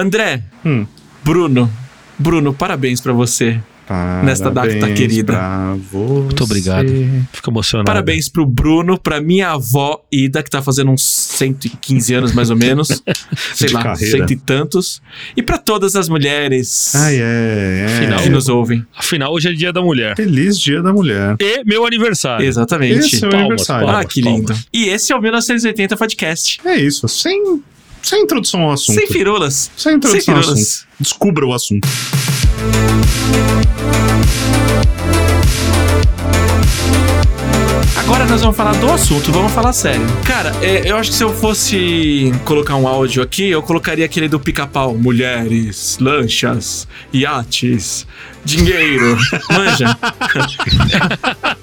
André, Hum. Bruno, Bruno, parabéns pra você. Nesta data Parabéns querida. Muito obrigado. Fico emocionado. Parabéns pro Bruno, pra minha avó Ida, que tá fazendo uns 115 anos mais ou menos. sei De lá, carreira. cento e tantos. E pra todas as mulheres é, é. Final. que nos ouvem. Afinal, hoje é dia da mulher. Feliz Dia da Mulher. E meu aniversário. Exatamente. Esse é o Palmas, aniversário. palmas. ah, que lindo. E esse é o 1980 Podcast. É isso, sem, sem introdução ao assunto. Sem firulas. Sem introdução Sem ao assunto. Descubra o assunto. Agora nós vamos falar do assunto, vamos falar sério. Cara, é, eu acho que se eu fosse colocar um áudio aqui, eu colocaria aquele do pica-pau. Mulheres, lanchas, iates, dinheiro. Manja?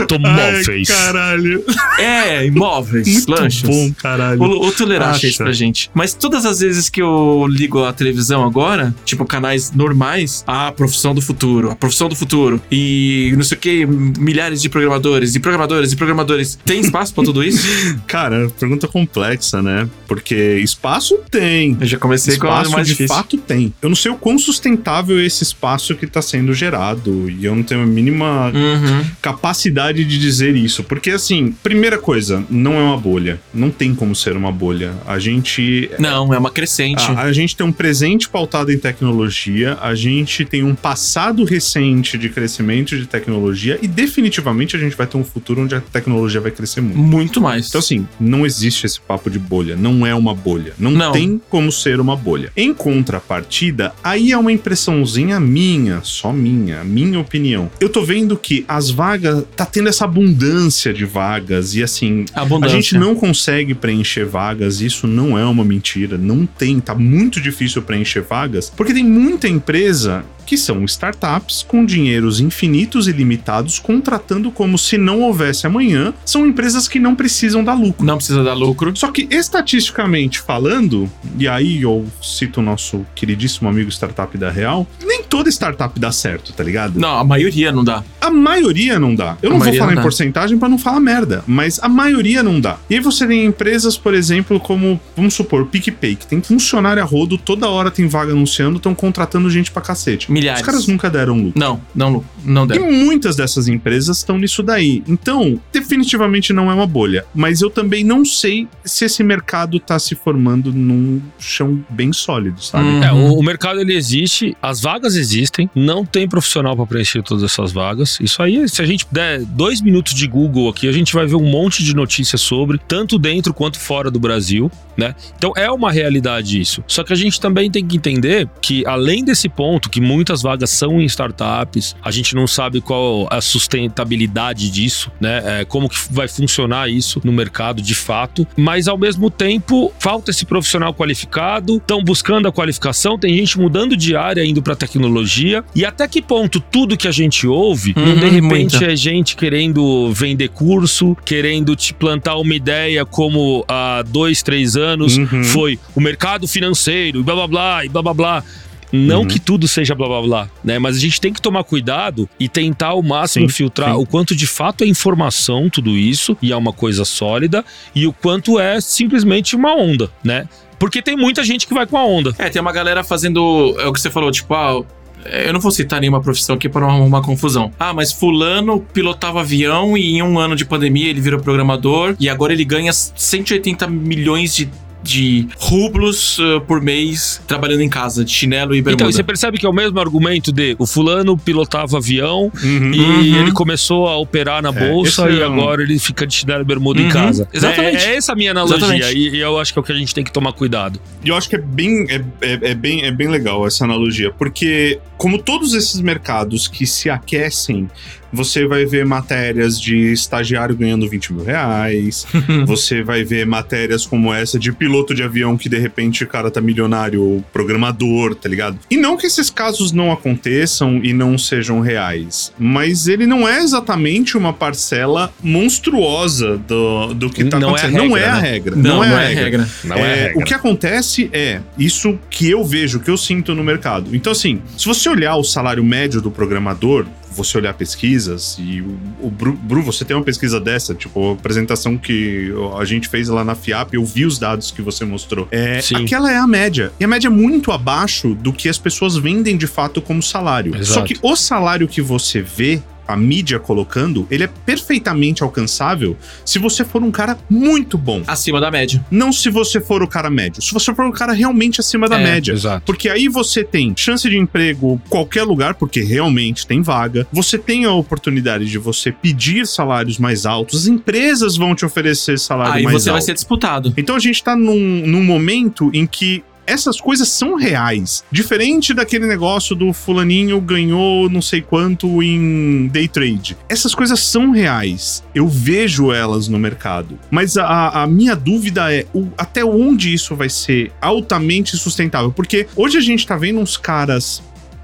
Automóveis. caralho. É, imóveis, Muito lanchas. bom, caralho. O, o Tuller acha Acha. isso pra gente. Mas todas as vezes que eu ligo a televisão agora, tipo canais normais, a profissão do futuro, a profissão do futuro, e não sei o que, milhares de programadores, e programadores, e programadores. Tem espaço pra tudo isso? Cara, pergunta complexa, né? Porque espaço tem. Eu já comecei com a Espaço mais de difícil. fato tem. Eu não sei o quão sustentável é esse espaço que está sendo gerado. E eu não tenho a mínima Uhum. capacidade de dizer isso. Porque, assim, primeira coisa, não é uma bolha. Não tem como ser uma bolha. A gente. Não, é uma crescente. A, a gente tem um presente pautado em tecnologia, a gente tem um passado recente de crescimento de tecnologia e definitivamente a gente vai ter um futuro onde a tecnologia vai crescer muito. Muito mais. Então, assim, não existe esse papo de bolha. Não é uma bolha. Não, Não. tem como ser uma bolha. Em contrapartida, aí é uma impressãozinha minha, só minha, minha opinião. Eu tô vendo que as vagas, tá tendo essa abundância de vagas e assim. A Abundância. gente não consegue preencher vagas, isso não é uma mentira. Não tem, tá muito difícil preencher vagas, porque tem muita empresa que são startups com dinheiros infinitos e limitados, contratando como se não houvesse amanhã. São empresas que não precisam dar lucro. Não precisa dar lucro. Só que estatisticamente falando, e aí eu cito o nosso queridíssimo amigo startup da Real, nem toda startup dá certo, tá ligado? Não, a maioria não dá. A maioria não dá. Eu A não vou falar não em dá. porcentagem pra não falar merda, mas a maioria não dá. E aí você tem empresas, por exemplo, como, vamos supor, PicPay, que tem funcionário a rodo, toda hora tem vaga anunciando, estão contratando gente pra cacete. Milhares. Os caras nunca deram lucro. Não, não, não E deve. muitas dessas empresas estão nisso daí. Então, definitivamente não é uma bolha. Mas eu também não sei se esse mercado tá se formando num chão bem sólido, sabe? Hum. É, o, o mercado ele existe, as vagas existem, não tem profissional para preencher todas essas vagas. Isso aí, se a gente der dois minutos de Google aqui, a gente vai ver um monte de notícias sobre, tanto dentro quanto fora do Brasil, né? Então é uma realidade isso. Só que a gente também tem que entender que, além desse ponto, que muitas vagas são em startups, a gente não sabe qual a sustentabilidade disso, né? É, como que vai funcionar isso no mercado de fato, mas ao mesmo tempo falta esse profissional qualificado, estão buscando a qualificação, tem gente mudando de área indo para tecnologia e até que ponto tudo que a gente ouve, não Uhum, de repente muita. é gente querendo vender curso, querendo te plantar uma ideia como há dois, três anos Uhum. foi o mercado financeiro e blá blá blá e blá blá blá. Não Uhum. que tudo seja blá blá blá, né? Mas a gente tem que tomar cuidado e tentar ao máximo Sim, filtrar sim. o quanto de fato é informação tudo isso e é uma coisa sólida e o quanto é simplesmente uma onda, né? Porque tem muita gente que vai com a onda. É, tem uma galera fazendo. É o que você falou, tipo, ah. Eu não vou citar nenhuma profissão aqui para não arrumar confusão. Ah, mas fulano pilotava avião e em um ano de pandemia ele virou programador e agora ele ganha 180 milhões de, de rublos eh, por mês trabalhando em casa, de chinelo e bermuda. Então, você percebe que é o mesmo argumento de o fulano pilotava avião Uhum. e Uhum. ele começou a operar na É, bolsa e é um- agora ele fica de chinelo e bermuda em Uhum, casa. exatamente. É, é essa a minha analogia e, e eu acho que é o que a gente tem que tomar cuidado. E eu acho que é bem, é, é, é bem, é bem legal essa analogia, porque como todos esses mercados que se aquecem, você vai ver matérias de estagiário ganhando 20 mil reais, você vai ver matérias como essa de piloto de avião que de repente o cara tá milionário ou programador, tá ligado? E não que esses casos não aconteçam e não sejam reais, mas ele não é exatamente uma parcela monstruosa do, do que tá Não é a acontecendo. não é regra, a né? regra. Não, não, é regra. Não É, O que acontece é isso que eu vejo, que eu sinto no mercado. Então, assim, se você olhar o salário médio do programador, você olhar pesquisas, e o, o Bru, Bru, você tem uma pesquisa dessa, tipo, a apresentação que a gente fez lá na FIAP, eu vi os dados que você mostrou. É, Sim. aquela é a média. E a média é muito abaixo do que as pessoas vendem de fato como salário. Exato. Só que o salário que você vê a mídia colocando, ele é perfeitamente alcançável se você for um cara muito bom. Acima da média. Não se você for o cara médio. Se você for o cara realmente acima da É, média. Exato. Porque aí você tem chance de emprego em qualquer lugar, porque realmente tem vaga. Você tem a oportunidade de você pedir salários mais altos. As empresas vão te oferecer salário Aí mais você alto. vai ser disputado. Então a gente tá num, num momento em que essas coisas são reais. Diferente daquele negócio do fulaninho ganhou não sei quanto em day trade. Essas coisas são reais. Eu vejo elas no mercado. Mas a, a minha dúvida é o- até onde isso vai ser altamente sustentável. Porque hoje a gente tá vendo uns caras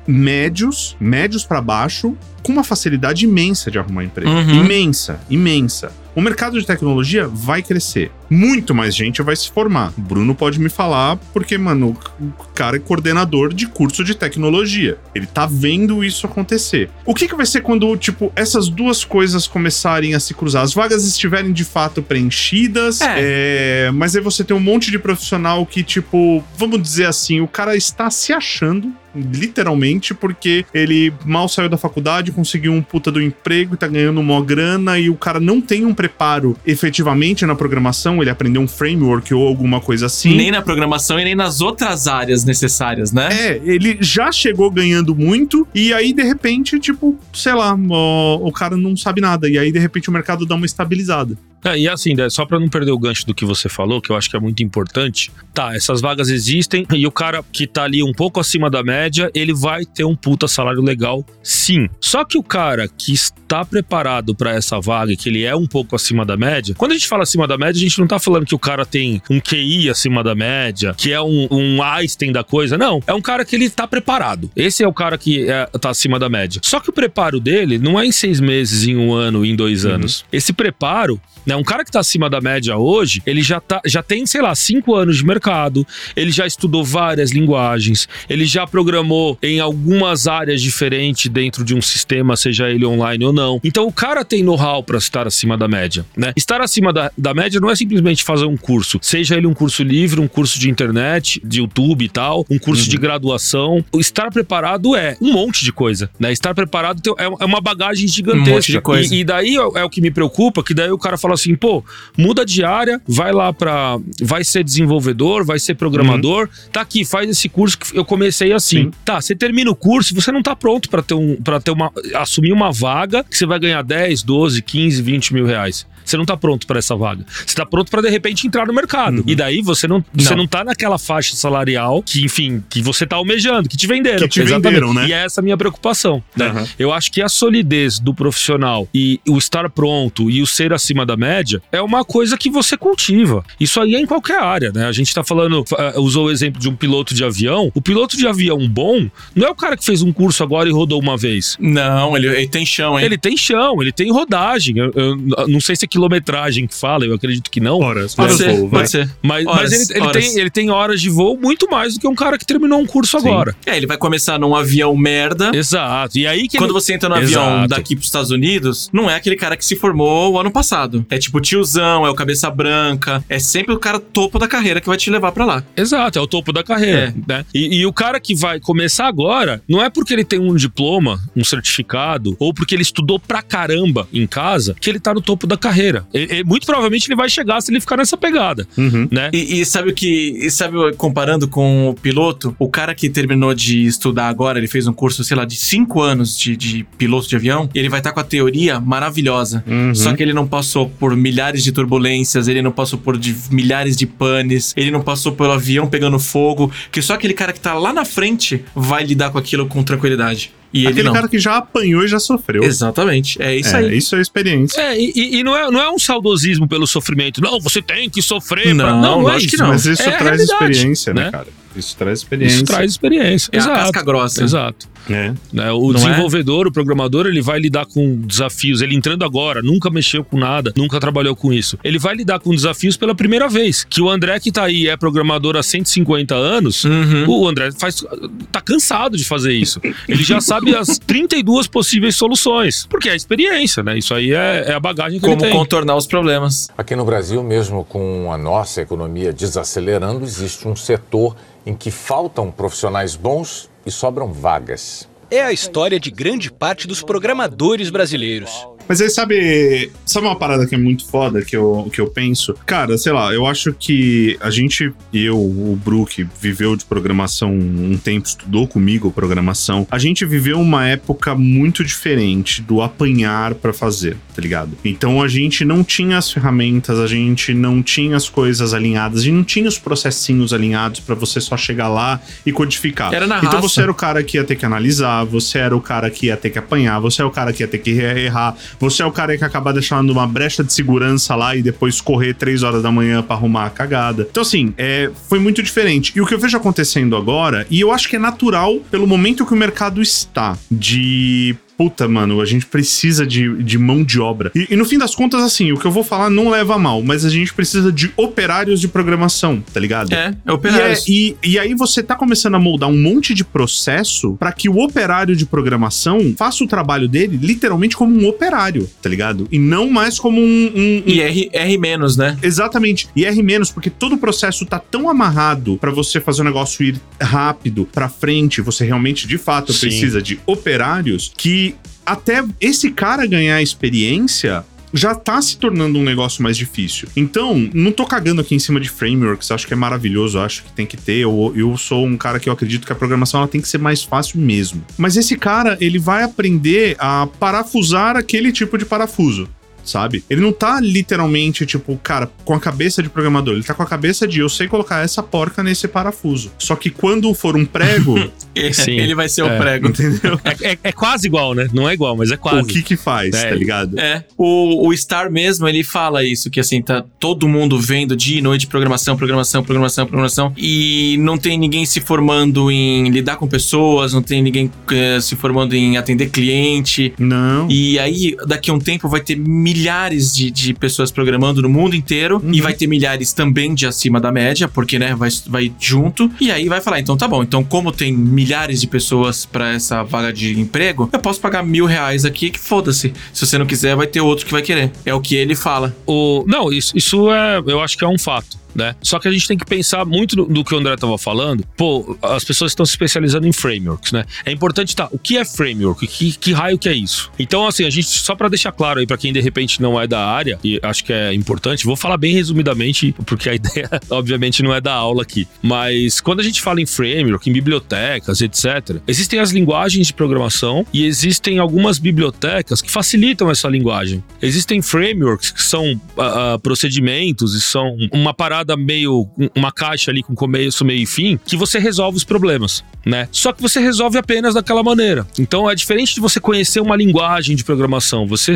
médios, médios pra baixo, com uma facilidade imensa de arrumar emprego. Uhum. Imensa, imensa. O mercado de tecnologia vai crescer. Muito mais gente vai se formar. O Bruno pode me falar, porque, mano, o cara é coordenador de curso de tecnologia. Ele tá vendo isso acontecer. O que, que vai ser quando, tipo, essas duas coisas começarem a se cruzar? As vagas estiverem de fato preenchidas, É. é, mas aí você tem um monte de profissional que, tipo, vamos dizer assim, o cara está se achando literalmente, porque ele mal saiu da faculdade, conseguiu um puta do emprego e tá ganhando uma grana e o cara não tem um preparo efetivamente na programação, ele aprendeu um framework ou alguma coisa assim. Nem na programação e nem nas outras áreas necessárias, né? É, ele já chegou ganhando muito e aí de repente, tipo, sei lá, o cara não sabe nada e aí de repente o mercado dá uma estabilizada. É, e assim, né, só pra não perder o gancho do que você falou, que eu acho que é muito importante, tá, essas vagas existem e o cara que tá ali um pouco acima da média, ele vai ter um puta salário legal, sim. Só que o cara que está preparado pra essa vaga e que ele é um pouco acima da média, quando a gente fala acima da média, a gente não tá falando que o cara tem um QI acima da média, que é um, um Einstein da coisa, não. É um cara que ele tá preparado. Esse é o cara que é, tá acima da média. Só que o preparo dele não é em seis meses, em um ano, em dois anos. Esse preparo né? Um cara que tá acima da média hoje, ele já, tá, já tem, sei lá, cinco anos de mercado, ele já estudou várias linguagens, ele já programou em algumas áreas diferentes dentro de um sistema, seja ele online ou não. Então o cara tem know-how para estar acima da média, né? Estar acima da, da média não é simplesmente fazer um curso, seja ele um curso livre, um curso de internet, de YouTube e tal, um curso de graduação. O estar preparado é um monte de coisa, né? Estar preparado é é uma bagagem gigantesca. Um monte de coisa. E, e daí é o que me preocupa, que daí o cara fala assim, pô, muda de área, vai lá pra. Vai ser desenvolvedor, vai ser programador, tá aqui, faz esse curso que eu comecei assim. Sim. Tá, você termina o curso, você não tá pronto pra ter um. para ter uma. assumir uma vaga que você vai ganhar 10, 12, 15, 20 mil reais. Você não tá pronto pra essa vaga. Você tá pronto pra de repente entrar no mercado. E daí você não, você Não. não tá naquela faixa salarial que, enfim, que você tá almejando, que te venderam. Que te Exatamente. venderam, né? E é essa a minha preocupação. Né? Aham. Eu acho que a solidez do profissional e o estar pronto e o ser acima da média é uma coisa que você cultiva. Isso aí é em qualquer área, né? A gente tá falando, uh, usou o exemplo de um piloto de avião. O piloto de avião bom não é o cara que fez um curso agora e rodou uma vez. Não, ele, ele tem chão, hein? Ele tem chão, ele tem rodagem. Eu, eu não sei se é quilometragem que fala, eu acredito que não. Horas, Pode ser, voo, vai. pode ser. Mas, Horas, mas ele, ele horas. tem, ele tem horas de voo muito mais do que um cara que terminou um curso agora. É, ele vai começar num avião merda. Exato. E aí que Quando ele... você entra no avião Exato. daqui pros Estados Unidos, não é aquele cara que se formou o ano passado. É tipo tiozão, é o cabeça branca. É sempre o cara topo da carreira que vai te levar pra lá. Exato, é o topo da carreira. Né? E, e o cara que vai começar agora, não é porque ele tem um diploma, um certificado, ou porque ele estudou pra caramba em casa, que ele tá no topo da carreira. E- e muito provavelmente ele vai chegar se ele ficar nessa pegada, Uhum. né? E, e sabe o que. E sabe, comparando com o piloto, o cara que terminou de estudar agora, ele fez um curso, sei lá, de cinco anos de, de piloto de avião, e ele vai estar com a teoria maravilhosa. Uhum. Só que ele não passou por milhares de turbulências, ele não passou por de- milhares de panes, ele não passou pelo avião pegando fogo, que só aquele cara que tá lá na frente vai lidar com aquilo com tranquilidade. E ele Aquele não. cara que já apanhou e já sofreu. Exatamente. É isso é, aí. isso é experiência. É, e, e- não, é, não é um saudosismo pelo sofrimento. Não, você tem que sofrer. pra... Não, Não, não é isso. não. Mas isso É traz experiência, né, né? cara? Isso traz experiência. Isso traz experiência. É a Exato. casca grossa. Exato. É. Né, O Não desenvolvedor, o programador, ele vai lidar com desafios. Ele entrando agora, nunca mexeu com nada, nunca trabalhou com isso. Ele vai lidar com desafios pela primeira vez. Que o André que tá aí é programador há 150 anos, Uhum. o André faz, tá cansado de fazer isso. Ele já sabe as 32 possíveis soluções. Porque é a experiência, né? Isso aí é, é a bagagem que Como ele tem. contornar os problemas. Aqui no Brasil, mesmo com a nossa economia desacelerando, existe um setor em que faltam profissionais bons e sobram vagas. É a história de grande parte dos programadores brasileiros. Mas aí, sabe, sabe uma parada que é muito foda que eu, que eu penso? Cara, sei lá, eu acho que a gente, eu, o Brook, viveu de programação um tempo, estudou comigo programação. A gente viveu uma época muito diferente do apanhar pra fazer, tá ligado? Então a gente não tinha as ferramentas, a gente não tinha as coisas alinhadas, a gente não tinha os processinhos alinhados pra você só chegar lá e codificar. Era na então raça. você era o cara que ia ter que analisar, você era o cara que ia ter que apanhar, você é o cara que ia ter que errar, você é o cara que ia acabar deixando uma brecha de segurança lá e depois correr três horas da manhã pra arrumar a cagada. Então, assim, é, foi muito diferente. E o que eu vejo acontecendo agora, e eu acho que é natural pelo momento que o mercado está, de puta, mano, a gente precisa de, de mão de obra. E, e no fim das contas, assim, o que eu vou falar não leva a mal, mas a gente precisa de operários de programação, tá ligado? É, é E, é- operários. e, e aí você tá começando a moldar um monte de processo pra que o operário de programação faça o trabalho dele literalmente como um operário, tá ligado? E não mais como um. um- um- E R, R menos, né? Exatamente. E R menos, porque todo o processo tá tão amarrado pra você fazer o negócio ir rápido pra frente, você realmente de fato Sim. precisa de operários que até esse cara ganhar experiência já tá se tornando um negócio mais difícil. Então, não tô cagando aqui em cima de frameworks, acho que é maravilhoso, acho que tem que ter. Eu, eu sou um cara que eu acredito que a programação ela tem que ser mais fácil mesmo. Mas esse cara, ele vai aprender a parafusar aquele tipo de parafuso sabe? Ele não tá literalmente, tipo, cara, com a cabeça de programador. Ele tá com a cabeça de eu sei colocar essa porca nesse parafuso. Só que quando for um prego, Sim. Ele vai ser o É. prego. entendeu? É, é- é quase igual, né? Não é igual, mas é quase. O que que faz, É, tá ligado? É. O, o Star mesmo, ele fala isso, que assim, tá todo mundo vendo dia e noite programação, programação, programação, programação, e não tem ninguém se formando em lidar com pessoas, não tem ninguém eh, se formando em atender cliente. Não. E aí, daqui a um tempo, vai ter milhares de, de pessoas programando no mundo inteiro, Uhum. e vai ter milhares também de acima da média, porque, né, vai, vai junto. E aí vai falar, então tá bom, então como tem milhares de pessoas pra essa vaga de emprego, eu posso pagar mil reais aqui, que foda-se. Se você não quiser, vai ter outro que vai querer. É o que ele fala. O, não, isso, isso é, eu acho que é um fato. Né? Só que a gente tem que pensar muito do, do que o André estava falando. Pô, as pessoas estão se especializando em frameworks, né? É importante tá, o que é framework? Que, que raio que é isso? Então, assim, a gente só para deixar claro aí para quem de repente não é da área e acho que é importante, vou falar bem resumidamente, porque a ideia obviamente não é da aula aqui. Mas quando a gente fala em framework, em bibliotecas, etc, existem as linguagens de programação e existem algumas bibliotecas que facilitam essa linguagem. Existem frameworks que são ah, procedimentos e são uma parada meio uma caixa ali com começo, meio e fim que você resolve os problemas, né? Só que você resolve apenas daquela maneira. Então é diferente de você conhecer uma linguagem de programação. Você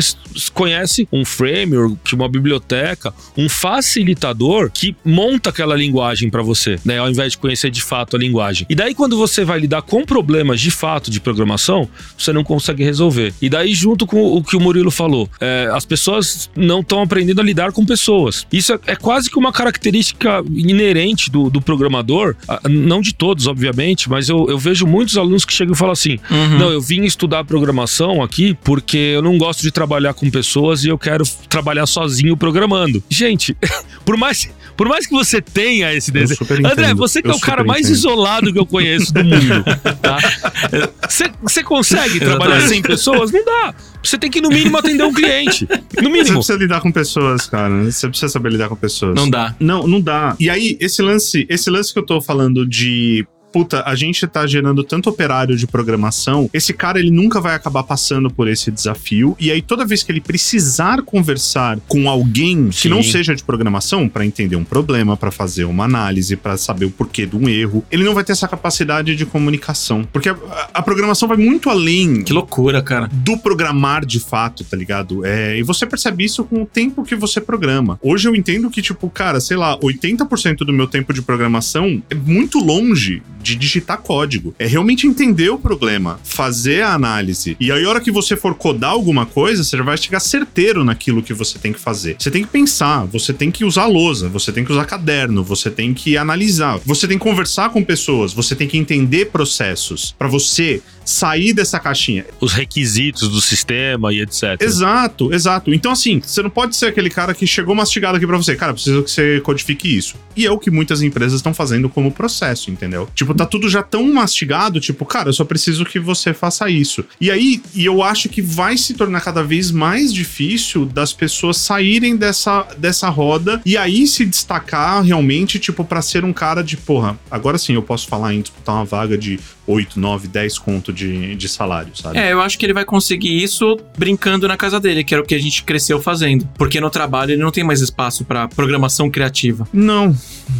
conhece um framework, uma biblioteca, um facilitador que monta aquela linguagem para você, né? Ao invés de conhecer de fato a linguagem. E daí quando você vai lidar com problemas de fato de programação, você não consegue resolver. E daí junto com o que o Murilo falou, é, as pessoas não estão aprendendo a lidar com pessoas. Isso é, é quase que uma característica inerente do, do programador, não de todos, obviamente, mas eu, eu vejo muitos alunos que chegam e falam assim: não, eu vim estudar programação aqui porque eu não gosto de trabalhar com pessoas e eu quero trabalhar sozinho programando. Gente, por mais, por mais que você tenha esse desejo. André, você que é Eu o cara mais entendo. isolado que eu conheço do mundo, tá? Você, consegue trabalhar sem pessoas? Não dá. Você tem que, no mínimo, atender um cliente. No Você mínimo. precisa lidar com pessoas, cara. Você precisa saber lidar com pessoas. Não dá. Não, não dá. E aí, esse lance, esse lance que eu tô falando de puta, a gente tá gerando tanto operário de programação, esse cara ele nunca vai acabar passando por esse desafio. E aí, toda vez que ele precisar conversar com alguém que Sim. não seja de programação, pra entender um problema, pra fazer uma análise, pra saber o porquê de um erro, ele não vai ter essa capacidade de comunicação. Porque a, a programação vai muito além Que loucura, cara. do programar de fato, tá ligado? É, e você percebe isso com o tempo que você programa. Hoje eu entendo que, tipo, cara, sei lá, 80% do meu tempo de programação é muito longe de digitar código. É realmente entender o problema, fazer a análise. E aí, a hora que você for codar alguma coisa, você já vai chegar certeiro naquilo que você tem que fazer. Você tem que pensar, você tem que usar lousa, você tem que usar caderno, você tem que analisar, você tem que conversar com pessoas, você tem que entender processos para você sair dessa caixinha. Os requisitos do sistema e etc. Exato, exato. Então, assim, você não pode ser aquele cara que chegou mastigado aqui pra você. Cara, preciso que você codifique isso. E é o que muitas empresas estão fazendo como processo, entendeu? Tipo, tá tudo já tão mastigado, tipo, cara, eu só preciso que você faça isso. E aí, e eu acho que vai se tornar cada vez mais difícil das pessoas saírem dessa, dessa roda e aí se destacar realmente, tipo, pra ser um cara de, porra, agora sim eu posso falar em disputar uma vaga de 8, 9, 10 conto de, de salário, sabe? É, eu acho que ele vai conseguir isso brincando na casa dele, que era o que a gente cresceu fazendo. Porque no trabalho ele não tem mais espaço pra programação criativa. Não,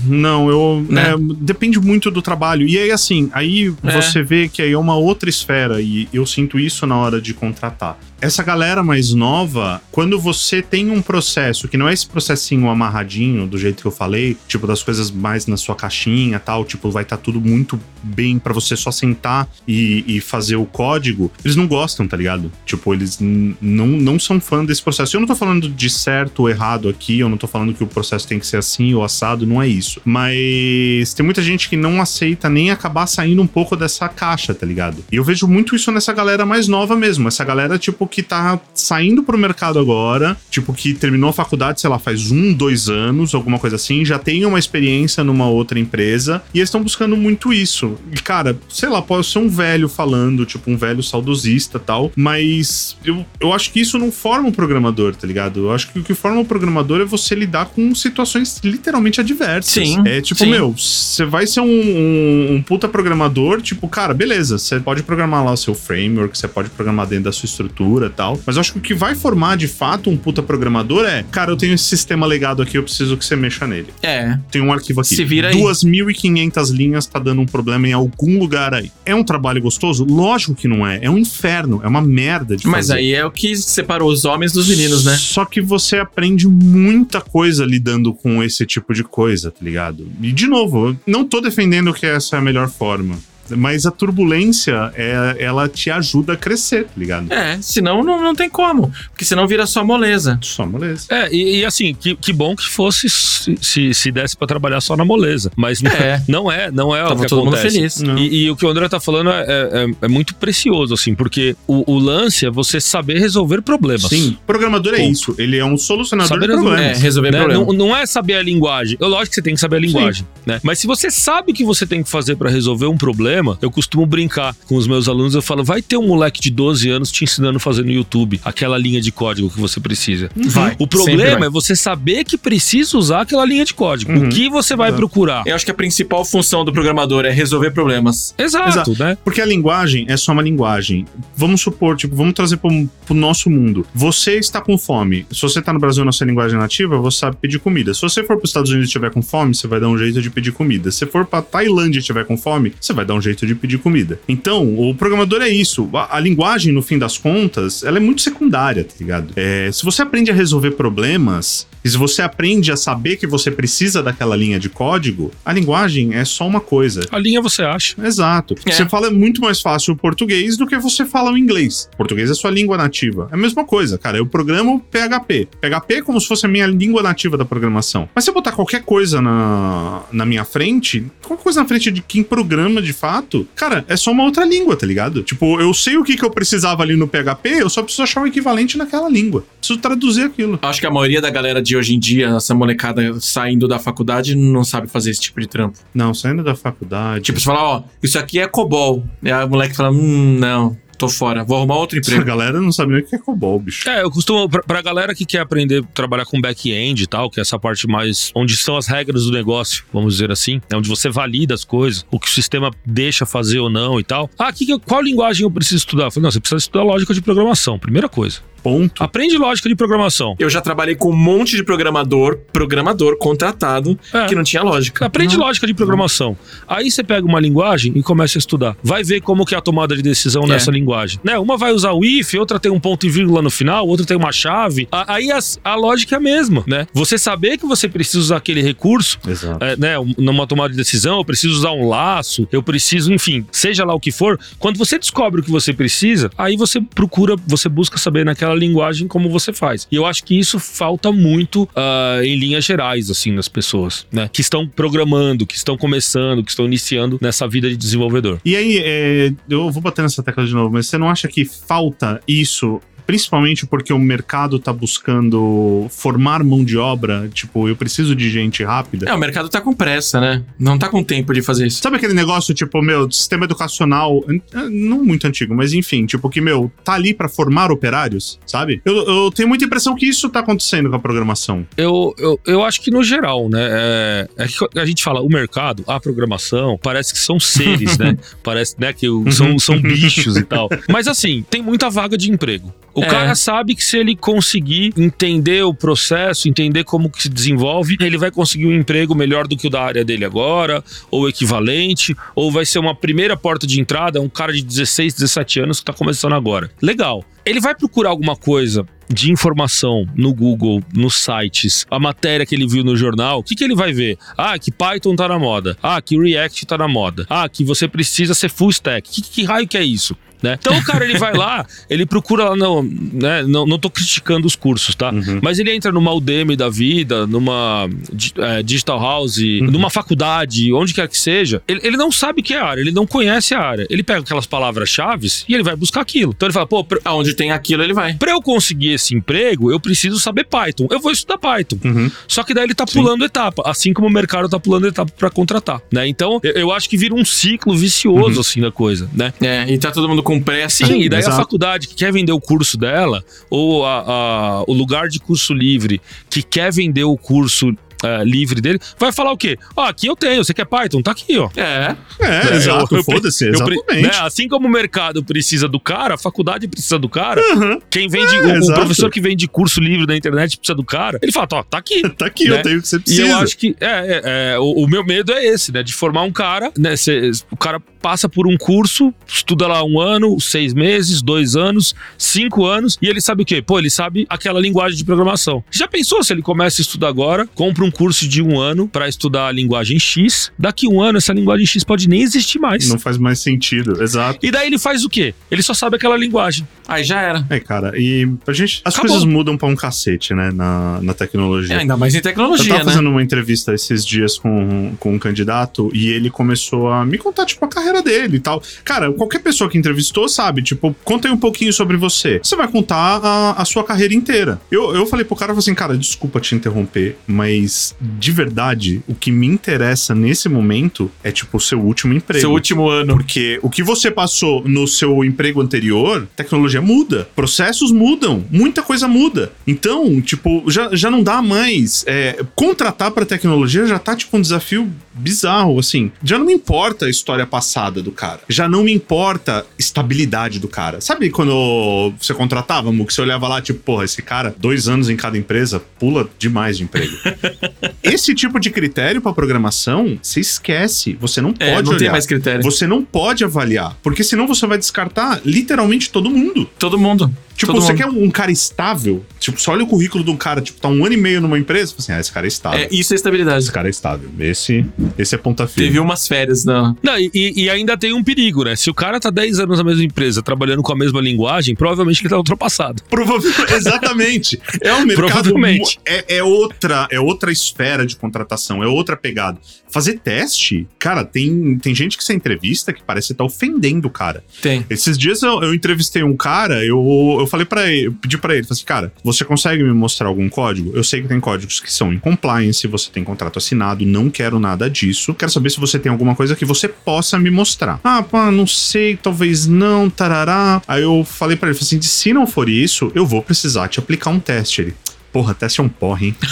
não, eu. Né? é, depende muito do trabalho. E aí, assim, aí É. você vê que aí é uma outra esfera, e eu sinto isso na hora de contratar. Essa galera mais nova, quando você tem um processo, que não é esse processinho amarradinho, do jeito que eu falei, tipo, das coisas mais na sua caixinha tal, tipo, vai estar tudo muito bem pra você só sentar e, e fazer o código, eles não gostam, tá ligado? Tipo, eles não, não são fã desse processo. Eu não tô falando de certo ou errado aqui, eu não tô falando que o processo tem que ser assim ou assado, não é isso. Mas tem muita gente que não aceita nem acabar saindo um pouco dessa caixa, tá ligado? E eu vejo muito isso nessa galera mais nova mesmo. Essa galera, tipo, que tá saindo pro mercado agora, tipo, que terminou a faculdade, sei lá, faz um, dois anos, alguma coisa assim, já tem uma experiência numa outra empresa e eles estão buscando muito isso. E, cara, sei lá, pode ser um velho falando, tipo, um velho saudosista tal, mas eu, eu acho que isso não forma um programador, tá ligado? Eu acho que o que forma um programador é você lidar com situações literalmente adversas. Sim, É tipo, sim. meu, você vai ser um, um, um puta programador, tipo, cara, beleza, você pode programar lá o seu framework, você pode programar dentro da sua estrutura e tal, mas eu acho que o que vai formar de fato um puta programador é, cara, eu tenho esse sistema legado aqui, eu preciso que você mexa nele. É. Tem um arquivo aqui. Se vira aí. 2.500 linhas tá dando um problema em algum lugar aí. É um trabalho gostoso? Lógico que não é. É um inferno. É uma merda de Mas fazer. aí é o que separou os homens dos meninos, né? Só que você aprende muita coisa lidando com esse tipo de coisa, tá ligado? E de novo, não tô defendendo que essa é a melhor forma. Mas a turbulência, é, ela te ajuda a crescer, tá ligado? É, senão não, não tem como. Porque senão vira só moleza. Só moleza. É, e, e assim, que, que bom que fosse se, se, se desse pra trabalhar só na moleza. Mas não É. não é, não é o Tava que todo mundo acontece. feliz. Não. E, e o que o André tá falando é, é, é muito precioso, assim, porque o, o lance é você saber resolver problemas. Sim, programador é Ponto. isso. Ele é um solucionador Saber de resolver. É, problemas. resolver Né? problema. Não, não é saber a linguagem. Eu, lógico que você tem que saber a linguagem, né? Mas se você sabe o que você tem que fazer pra resolver um problema, eu costumo brincar com os meus alunos, eu falo, vai ter um moleque de 12 anos te ensinando a fazer no YouTube aquela linha de código que você precisa. Vai. O problema vai. é você saber que precisa usar aquela linha de código. Uhum. O que você vai Exato. procurar? Eu acho que a principal função do programador é resolver problemas. Exato, Exato. né? Porque a linguagem é só uma linguagem. Vamos supor, tipo, vamos trazer pro, pro nosso mundo. Você está com fome. Se você tá no Brasil na sua linguagem nativa, você sabe pedir comida. Se você for pros Estados Unidos e estiver com fome, você vai dar um jeito de pedir comida. Se for pra Tailândia e estiver com fome, você vai dar um jeito de pedir comida. Então, o programador é isso. A, a linguagem, no fim das contas, ela é muito secundária, tá ligado? É, se você aprende a resolver problemas, e se você aprende a saber que você precisa daquela linha de código, a linguagem é só uma coisa. A linha você acha. Exato. É. Você fala muito mais fácil o português do que você fala o inglês. Português é sua língua nativa. É a mesma coisa, cara. Eu programo PHP. PHP é como se fosse a minha língua nativa da programação. Mas se eu botar qualquer coisa na, na minha frente, qualquer coisa na frente de quem programa de fato, cara, é só uma outra língua, tá ligado? Tipo, eu sei o que, que eu precisava ali no PHP, eu só preciso achar o equivalente naquela língua. Preciso traduzir aquilo. Acho que a maioria da galera de hoje em dia, essa molecada saindo da faculdade, não sabe fazer esse tipo de trampo. Não, saindo da faculdade. Tipo, você fala, ó, isso aqui é COBOL. E a moleque fala, hum, não. Tô fora, vou arrumar outro Essa emprego. galera não sabe nem o que é COBOL, bicho. É, eu costumo, pra, pra galera que quer aprender a trabalhar com back-end e tal, que é essa parte mais onde são as regras do negócio, vamos dizer assim, é onde você valida as coisas, o que o sistema deixa fazer ou não e tal. Ah, que, que- qual linguagem eu preciso estudar? Eu falei, não, você precisa estudar lógica de programação, primeira coisa. Ponto. Aprende lógica de programação. Eu já trabalhei com um monte de programador, programador contratado, É. que não tinha lógica. Aprende lógica de programação. Aí você pega uma linguagem e começa a estudar. Vai ver como que é a tomada de decisão É. nessa linguagem. Né? Uma vai usar o if, outra tem um ponto e vírgula no final, outra tem uma chave. A- Aí as- a, lógica é a mesma, né? Você saber que você precisa usar aquele recurso, é, né, um- numa tomada de decisão, eu preciso usar um laço, eu preciso, enfim, seja lá o que for. Quando você descobre o que você precisa, aí você procura, você busca saber naquela linguagem como você faz. E eu acho que isso falta muito ah, em linhas gerais, assim, nas pessoas, né? Que estão programando, que estão começando, que estão iniciando nessa vida de desenvolvedor. E aí, é, eu vou bater nessa tecla de novo, mas você não acha que falta isso? Principalmente porque o mercado tá buscando formar mão de obra, tipo, eu preciso de gente rápida. É, o mercado tá com pressa, né? Não tá com tempo de fazer isso. Sabe aquele negócio, tipo, meu, sistema educacional, não muito antigo, mas enfim, tipo, que, meu, tá ali pra formar operários, sabe? Eu, eu tenho muita impressão que isso tá acontecendo com a programação. Eu, eu, eu acho que no geral, né? É, é que a gente fala, o mercado, a programação, parece que são seres, né? Parece, né, que são, são bichos e tal. Mas assim, tem muita vaga de emprego. O É. cara sabe que se ele conseguir entender o processo, entender como que se desenvolve, ele vai conseguir um emprego melhor do que o da área dele agora, ou equivalente, ou vai ser uma primeira porta de entrada, um cara de 16, 17 anos que tá começando agora. Legal. Ele vai procurar alguma coisa de informação no Google, nos sites, a matéria que ele viu no jornal, o que, que ele vai ver? Ah, que Python tá na moda. Ah, que React tá na moda. Ah, que você precisa ser full stack. Que, que raio que é isso? Né? Então o cara ele vai lá, ele procura lá, não, né, não, não tô criticando os cursos, tá? Mas ele entra numa Udemy da vida, numa é, Digital House, numa faculdade, onde quer que seja, ele, ele não sabe o que é a área, ele não conhece a área. Ele pega aquelas palavras-chave e ele vai buscar aquilo. Então ele fala, pô, pra, Aonde tem aquilo, ele vai. pra eu conseguir esse emprego, eu preciso saber Python. Eu vou estudar Python. Uhum. Só que daí ele tá pulando etapa, assim como o mercado tá pulando etapa pra contratar, né? Então, eu, eu acho que vira um ciclo vicioso, assim, da coisa, né? É, e tá todo mundo com pressa. Sim, e daí a exato. faculdade que quer vender o curso dela, ou a- a- o lugar de curso livre que quer vender o curso eh, livre dele, vai falar o quê? Ó, aqui eu tenho, você quer Python? Tá aqui, ó. É. É, É, exato, foda-se, exatamente. né, Assim como o mercado precisa do cara, a faculdade precisa do cara, quem vende, É, o- o, professor que vende curso livre na internet precisa do cara, ele fala, ó, tá aqui. Tá aqui, né? eu tenho o que você E precisa. eu acho que é, é, é, o, o meu medo é esse, né? De formar um cara, né? cê- o cara passa por um curso, estuda lá um ano, seis meses, dois anos, cinco anos, e ele sabe o quê? Pô, ele sabe aquela linguagem de programação. Já pensou se ele começa a estudar agora, compra um curso de um ano pra estudar a linguagem X, daqui um ano essa linguagem X pode nem existir mais. Não faz mais sentido, exato. E daí ele faz o quê? Ele só sabe aquela linguagem. Aí já era. É, cara, e a gente. As Acabou. coisas mudam pra um cacete, né, na, na tecnologia. É, ainda mais em Eu tecnologia, tava né? fazendo uma entrevista esses dias com, com um candidato e ele começou a me contar, tipo, a carreira dele e tal. Cara, qualquer pessoa que entrevistou sabe, tipo, conta aí um pouquinho sobre você. Você vai contar a, a sua carreira inteira. Eu, eu falei pro cara, eu falei assim, cara, desculpa te interromper, mas de verdade, o que me interessa nesse momento é, tipo, o seu último emprego. Seu último ano. Porque o que você passou no seu emprego anterior, tecnologia muda, processos mudam, muita coisa muda. Então, tipo, já, já não dá mais. é, contratar pra tecnologia já tá, tipo, um desafio bizarro, assim. Já não me importa a história passada do cara. Já não me importa estabilidade do cara. Sabe quando você contratava, Mu, que você olhava lá, tipo, porra, esse cara, dois anos em cada empresa, pula demais de emprego. Esse tipo de critério pra programação, você esquece. Você não pode É, não olhar. tem mais critério. Você não pode avaliar, porque senão você vai descartar literalmente todo mundo. Todo mundo. Tipo, Todo você mundo. quer um, um cara estável? Tipo, você olha o currículo de um cara, tipo, tá um ano e meio numa empresa, assim, ah, esse cara é estável. É, isso é estabilidade. Esse cara é estável. Esse, esse é ponta firme. Teve umas férias na. Não, e, e ainda tem um perigo, né? Se o cara tá 10 anos na mesma empresa, trabalhando com a mesma linguagem, provavelmente ele tá ultrapassado. Provavelmente, exatamente. É um mercado. Provavelmente. É, é outra, é outra esfera de contratação, é outra pegada. Fazer teste, cara, tem, tem gente que você entrevista que parece que tá ofendendo o cara. Tem. Esses dias eu, eu entrevistei um cara, eu, eu falei pra ele, eu pedi pra ele, falei assim, cara, você consegue me mostrar algum código? Eu sei que tem códigos que são em compliance, você tem contrato assinado, não quero nada disso. Quero saber se você tem alguma coisa que você possa me mostrar. Ah, pá, não sei, talvez não, tarará. Aí eu falei pra ele, falei assim, se não for isso, eu vou precisar te aplicar um teste. Ele, porra, teste é um porre, hein?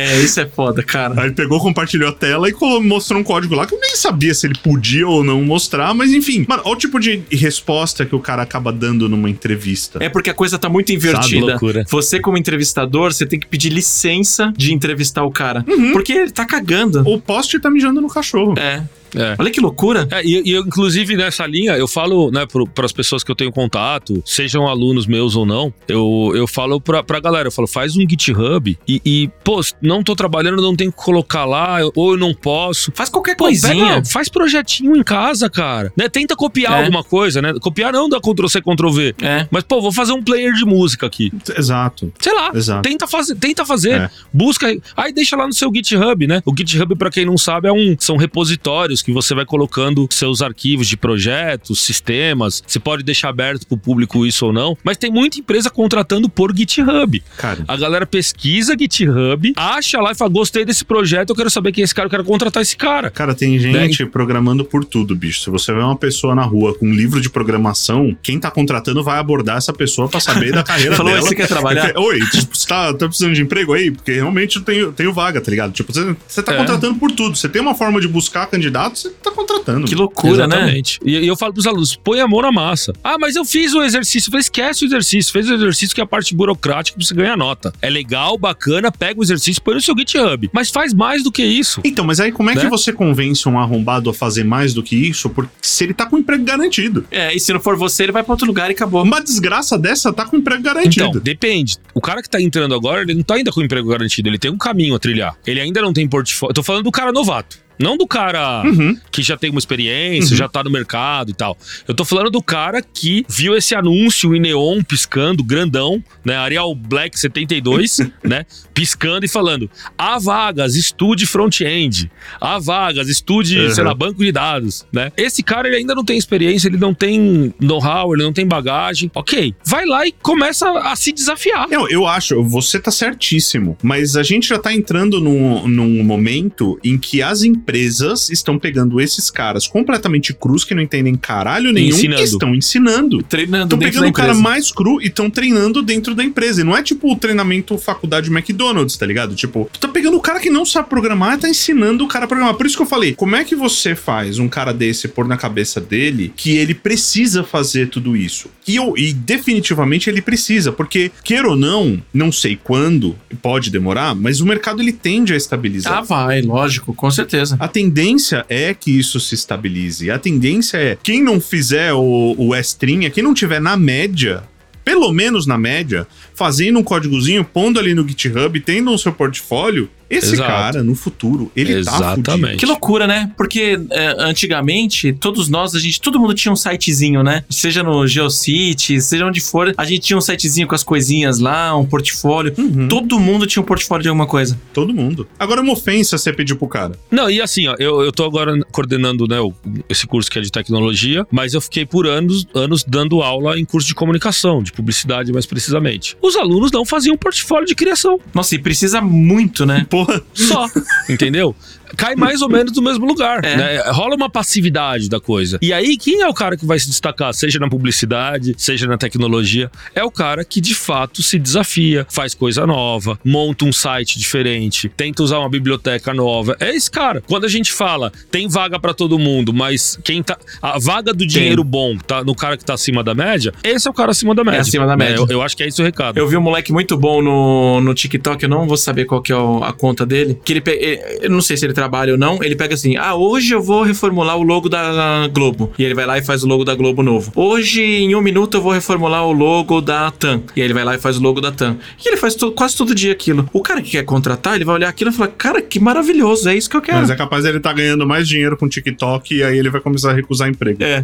É, isso é foda, cara. Aí ele pegou, compartilhou a tela e mostrou um código lá que eu nem sabia se ele podia ou não mostrar, mas enfim. Mano, olha o tipo de resposta que o cara acaba dando numa entrevista. É porque a coisa tá muito invertida. loucura. Você, como entrevistador, você tem que pedir licença de entrevistar o cara. Porque ele tá cagando. O poste tá mijando no cachorro. É. É. Olha que loucura. É, e, e eu, inclusive, nessa linha, eu falo, né, para as pessoas que eu tenho contato, sejam alunos meus ou não, eu, eu falo pra, pra galera, eu falo, faz um GitHub e, e, pô, não tô trabalhando, não tenho que colocar lá, ou eu não posso. Faz qualquer coisinha. pega, faz projetinho em casa, cara. Né? Tenta copiar É. alguma coisa, né? Copiar não dá Ctrl-C, Ctrl-V. É. Mas, pô, vou fazer um player de música aqui. Exato. Sei lá, Exato. tenta fazer, tenta fazer. É. Busca, aí deixa lá no seu GitHub, né? O GitHub, pra quem não sabe, é um, são repositórios que você vai colocando seus arquivos de projetos, sistemas. Você pode deixar aberto pro público isso ou não, mas tem muita empresa contratando por GitHub. Cara, A galera pesquisa GitHub, acha lá e fala: gostei desse projeto, eu quero saber quem é esse cara, eu quero contratar esse cara. Cara, tem gente programando por tudo, bicho. Se você vê uma pessoa na rua com um livro de programação, quem tá contratando vai abordar essa pessoa pra saber da carreira Falou, dela. você quer trabalhar? Oi, tipo, você tá, tá precisando de emprego aí? Porque realmente eu tenho, tenho vaga, tá ligado? Tipo, você, você tá É. contratando por tudo. Você tem uma forma de buscar candidato, você tá contratando. Que loucura, né? Exatamente. E, e eu falo pros alunos: põe a mão na massa. Ah, mas eu fiz o exercício. Eu falei, esquece o exercício. Fez o exercício que é a parte burocrática pra você ganhar nota. É legal, bacana, pega o exercício, põe no seu GitHub. Mas faz mais do que isso. Então, mas aí como é que Né? você convence um arrombado a fazer mais do que isso? Porque se ele tá com emprego garantido. É, e se não for você, ele vai pra outro lugar e acabou. Uma desgraça dessa tá com emprego garantido. Então, depende. O cara que tá entrando agora, ele não tá ainda com emprego garantido, ele tem um caminho a trilhar. Ele ainda não tem portfólio. Eu tô falando do cara novato. Não do cara Uhum. que já tem uma experiência, já tá no mercado e tal. Eu tô falando do cara que viu esse anúncio em neon piscando, grandão, né? Arial Black 72, né? Piscando e falando: há vagas, estude front-end. Há vagas, estude, Uhum. sei lá, banco de dados, né? Esse cara, ele ainda não tem experiência, ele não tem know-how, ele não tem bagagem. Ok, vai lá e começa a se desafiar. Eu, eu acho, você tá certíssimo, mas a gente já tá entrando num, num momento em que as empresas estão pegando esses caras completamente crus, que não entendem caralho nenhum, Ensinando. e estão ensinando. Treinando Estão pegando o cara mais cru e estão treinando dentro da empresa. E não é tipo o treinamento faculdade McDonald's, tá ligado? Tipo, tu tá pegando o cara que não sabe programar e tá ensinando o cara a programar. Por isso que eu falei, como é que você faz um cara desse pôr na cabeça dele que ele precisa fazer tudo isso? E, eu, e definitivamente ele precisa, porque, queira ou não, não sei quando, pode demorar, mas o mercado ele tende a estabilizar. Ah, vai, lógico, com certeza. A tendência é que isso se estabilize. A tendência é quem não fizer o, o estrinha, quem não tiver na média, pelo menos na média, fazendo um códigozinho, pondo ali no GitHub, tendo o seu portfólio, esse Exato. cara, no futuro, ele tá fudido. Exatamente. Que loucura, né? Porque é, antigamente, todos nós, a gente, todo mundo tinha um sitezinho, né? Seja no GeoCity, seja onde for, a gente tinha um sitezinho com as coisinhas lá, um portfólio. Uhum, Todo mundo tinha um portfólio de alguma coisa. todo mundo. Agora é uma ofensa você pedir pro cara. Não, e assim, ó, eu, eu tô agora coordenando, né, o- esse curso que é de tecnologia, mas eu fiquei por anos, anos dando aula em curso de comunicação, de publicidade mais precisamente. Os alunos não faziam portfólio de criação, Nossa, e precisa muito, né? Porra, só, entendeu? Cai mais ou menos do mesmo lugar, É. né? Rola uma passividade da coisa. E aí, quem é o cara que vai se destacar, seja na publicidade, seja na tecnologia? É o cara que de fato se desafia, faz coisa nova, monta um site diferente, tenta usar uma biblioteca nova. É esse cara. Quando a gente fala, tem vaga pra todo mundo, mas quem tá. A vaga do dinheiro bom tá no cara que tá acima da média, esse é o cara acima da média. acima da média. Eu, eu acho que é esse o recado. Eu vi um moleque muito bom no, no TikTok, eu não vou saber qual que é a conta dele. Que ele eh, Eu não sei se ele trabalha ou não. Ele pega assim: ah, hoje eu vou reformular o logo da Globo. E ele vai lá e faz o logo da Globo novo. Hoje, em um minuto, eu vou reformular o logo da TAM. E aí ele vai lá e faz o logo da TAM. E ele faz to- quase todo dia aquilo. O cara que quer contratar, ele vai olhar aquilo e falar: cara, que maravilhoso, é isso que eu quero. mas é capaz ele tá ganhando mais dinheiro com TikTok e aí ele vai começar a recusar emprego. É.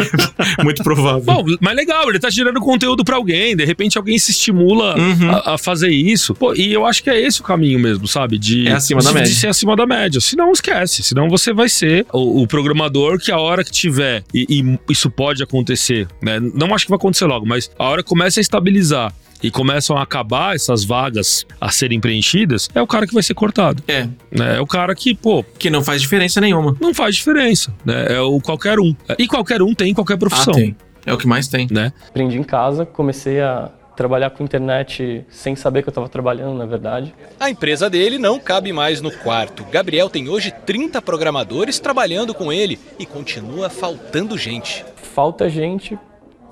muito provável. Bom, mas legal, ele tá gerando conteúdo pra alguém, de repente alguém se estimula Uhum. a, a fazer isso. Pô, e eu acho que é esse o caminho mesmo, sabe? De, É acima da de, média. de ser acima da da média. Senão, esquece. Senão você vai ser o, o programador que a hora que tiver, e, e isso pode acontecer, né? Não acho que vai acontecer logo, mas a hora que começa a estabilizar e começam a acabar essas vagas a serem preenchidas, é o cara que vai ser cortado. É, né? É o cara que, pô, que não faz diferença nenhuma. não faz diferença. Né? É o qualquer um. E qualquer um tem em qualquer profissão. Ah, tem. É o que mais tem. Né? Aprendi em casa, comecei a trabalhar com internet sem saber que eu estava trabalhando, na verdade. A empresa dele não cabe mais no quarto. Gabriel tem hoje 30 programadores trabalhando com ele e continua faltando gente. Falta gente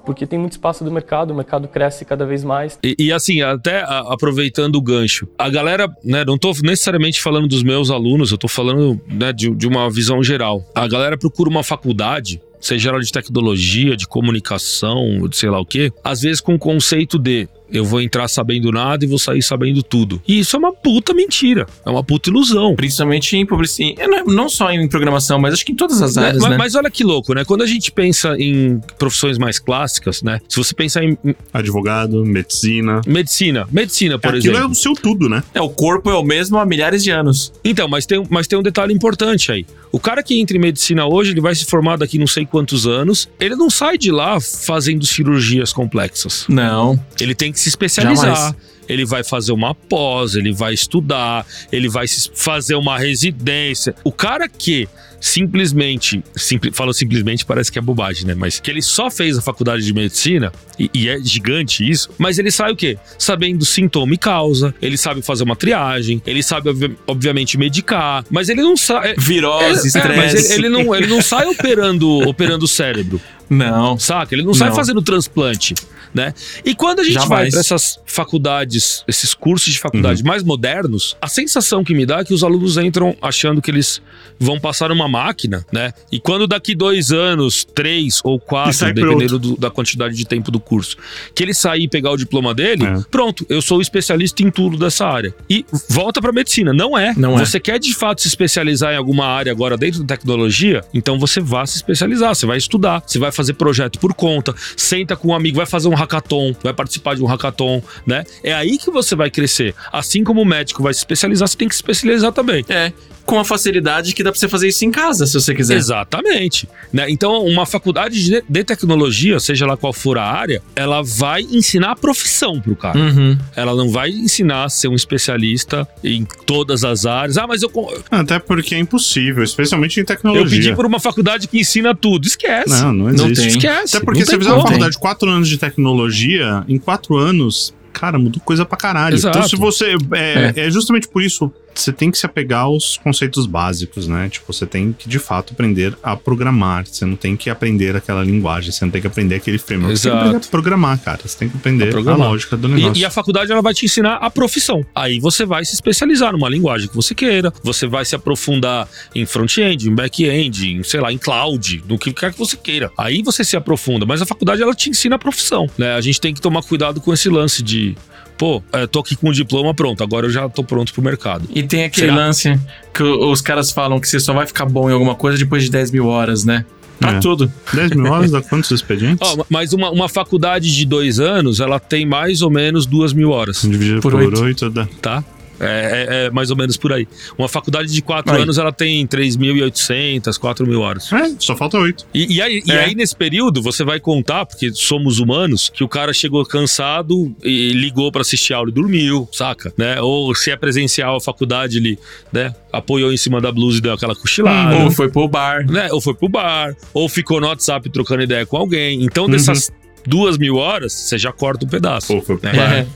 porque tem muito espaço do mercado, o mercado cresce cada vez mais. E, e, assim, até a- aproveitando o gancho, a galera, né, não tô necessariamente falando dos meus alunos, eu tô falando né, de, de uma visão geral. A galera procura uma faculdade, seja ela de tecnologia, de comunicação, de sei lá o quê, às vezes com o conceito de eu vou entrar sabendo nada e vou sair sabendo tudo. E isso é uma puta mentira, é uma puta ilusão. Principalmente em publicidade. É, Não, não só em programação, mas acho que em todas as Né? áreas, mas, né? mas olha que louco, né? Quando a gente pensa em profissões mais clássicas, né? Se você pensar em Advogado, medicina. medicina, medicina, por Aquilo exemplo. é o seu tudo, né? É, o corpo é o mesmo há milhares de anos. Então, mas tem, mas tem um detalhe importante aí. O cara que entra em medicina hoje, ele vai se formar daqui não sei quantos anos, ele não sai de lá fazendo cirurgias complexas. Não. Ele tem que se especializar. Jamais. Ele vai fazer uma pós, ele vai estudar, ele vai fazer uma residência. O cara que simplesmente, simpli, falo simplesmente, parece que é bobagem, né? Mas que ele só fez a faculdade de medicina, e, e é gigante isso, mas ele sai o quê? Sabendo sintoma e causa, ele sabe fazer uma triagem, ele sabe, obvi- obviamente, medicar, mas ele não sabe. Virose, É, é, mas estresse. ele, ele não, ele não sai operando, operando o cérebro, Não. saca? Ele não sai Não. fazendo transplante, né? E quando a gente vai Jamais. para essas faculdades, esses cursos de faculdade mais modernos, a sensação que me dá é que os alunos entram achando que eles vão passar uma máquina, né? E quando daqui dois anos, três ou quatro, dependendo do- da quantidade de tempo do curso, que ele sair e pegar o diploma dele, É. pronto, eu sou especialista em tudo dessa área. E volta para medicina, não é. Não é. você quer de fato se especializar em alguma área agora dentro da tecnologia, então você vai se especializar, você vai estudar, você vai fazer projeto por conta, senta com um amigo, vai fazer um hackathon, vai participar de um hackathon, né? É aí que você vai crescer. Assim como o médico vai se especializar, você tem que se especializar também. É. Com a facilidade que dá pra você fazer isso em casa, se você quiser. Exatamente. Né? Então, uma faculdade de, de tecnologia, seja lá qual for a área, ela vai ensinar a profissão pro cara. Uhum. Ela não vai ensinar a ser um especialista em todas as áreas. Ah, mas eu, Até porque é impossível, especialmente em eu tecnologia. pedi por uma faculdade que ensina tudo. Esquece. Não, não Não existe. tem. Esquece. Até porque não se você fizer uma faculdade de quatro anos de tecnologia, em quatro anos, cara, mudou coisa pra caralho. Exato. Então, se você. É, é justamente por isso. Você tem que se apegar aos conceitos básicos, né? Tipo, você tem que de fato aprender a programar. Você não tem que aprender aquela linguagem, você não tem que aprender aquele framework. Você tem que Exato. aprender a programar, cara. Você tem que aprender A a, lógica do negócio. E, e a faculdade ela vai te ensinar a profissão. Aí você vai se especializar numa linguagem que você queira. Você vai se aprofundar em front-end, em back-end, em, sei lá, em cloud, no que quer que você queira. Aí você se aprofunda. Mas a faculdade ela te ensina a profissão. Né? A gente tem que tomar cuidado com esse lance de. Pô, é, tô aqui com o diploma pronto, agora eu já tô pronto pro mercado. E tem aquele Será? lance que os caras falam que você só vai ficar bom em alguma coisa depois de 10 mil horas, né? Pra É. tudo. 10 mil horas dá quantos expedientes? Ó, mas uma, uma faculdade de dois anos, ela tem mais ou menos duas mil horas, Dividido por por, oito. 8 dá. tá? É, é- é mais ou menos por aí. Uma faculdade de quatro anos, ela tem 3.800, 4 mil horas. É, só falta 8. E, e aí, e É. aí, nesse período, você vai contar, porque somos humanos, que o cara chegou cansado e ligou pra assistir aula e dormiu, saca? Né? Ou se é presencial a faculdade, ele né, apoiou em cima da blusa e deu aquela cochilada. Ou foi pro bar. né? Ou foi pro bar, ou ficou no WhatsApp trocando ideia com alguém. Uhum. Então, dessas duas mil horas, você já corta um pedaço. Pro né?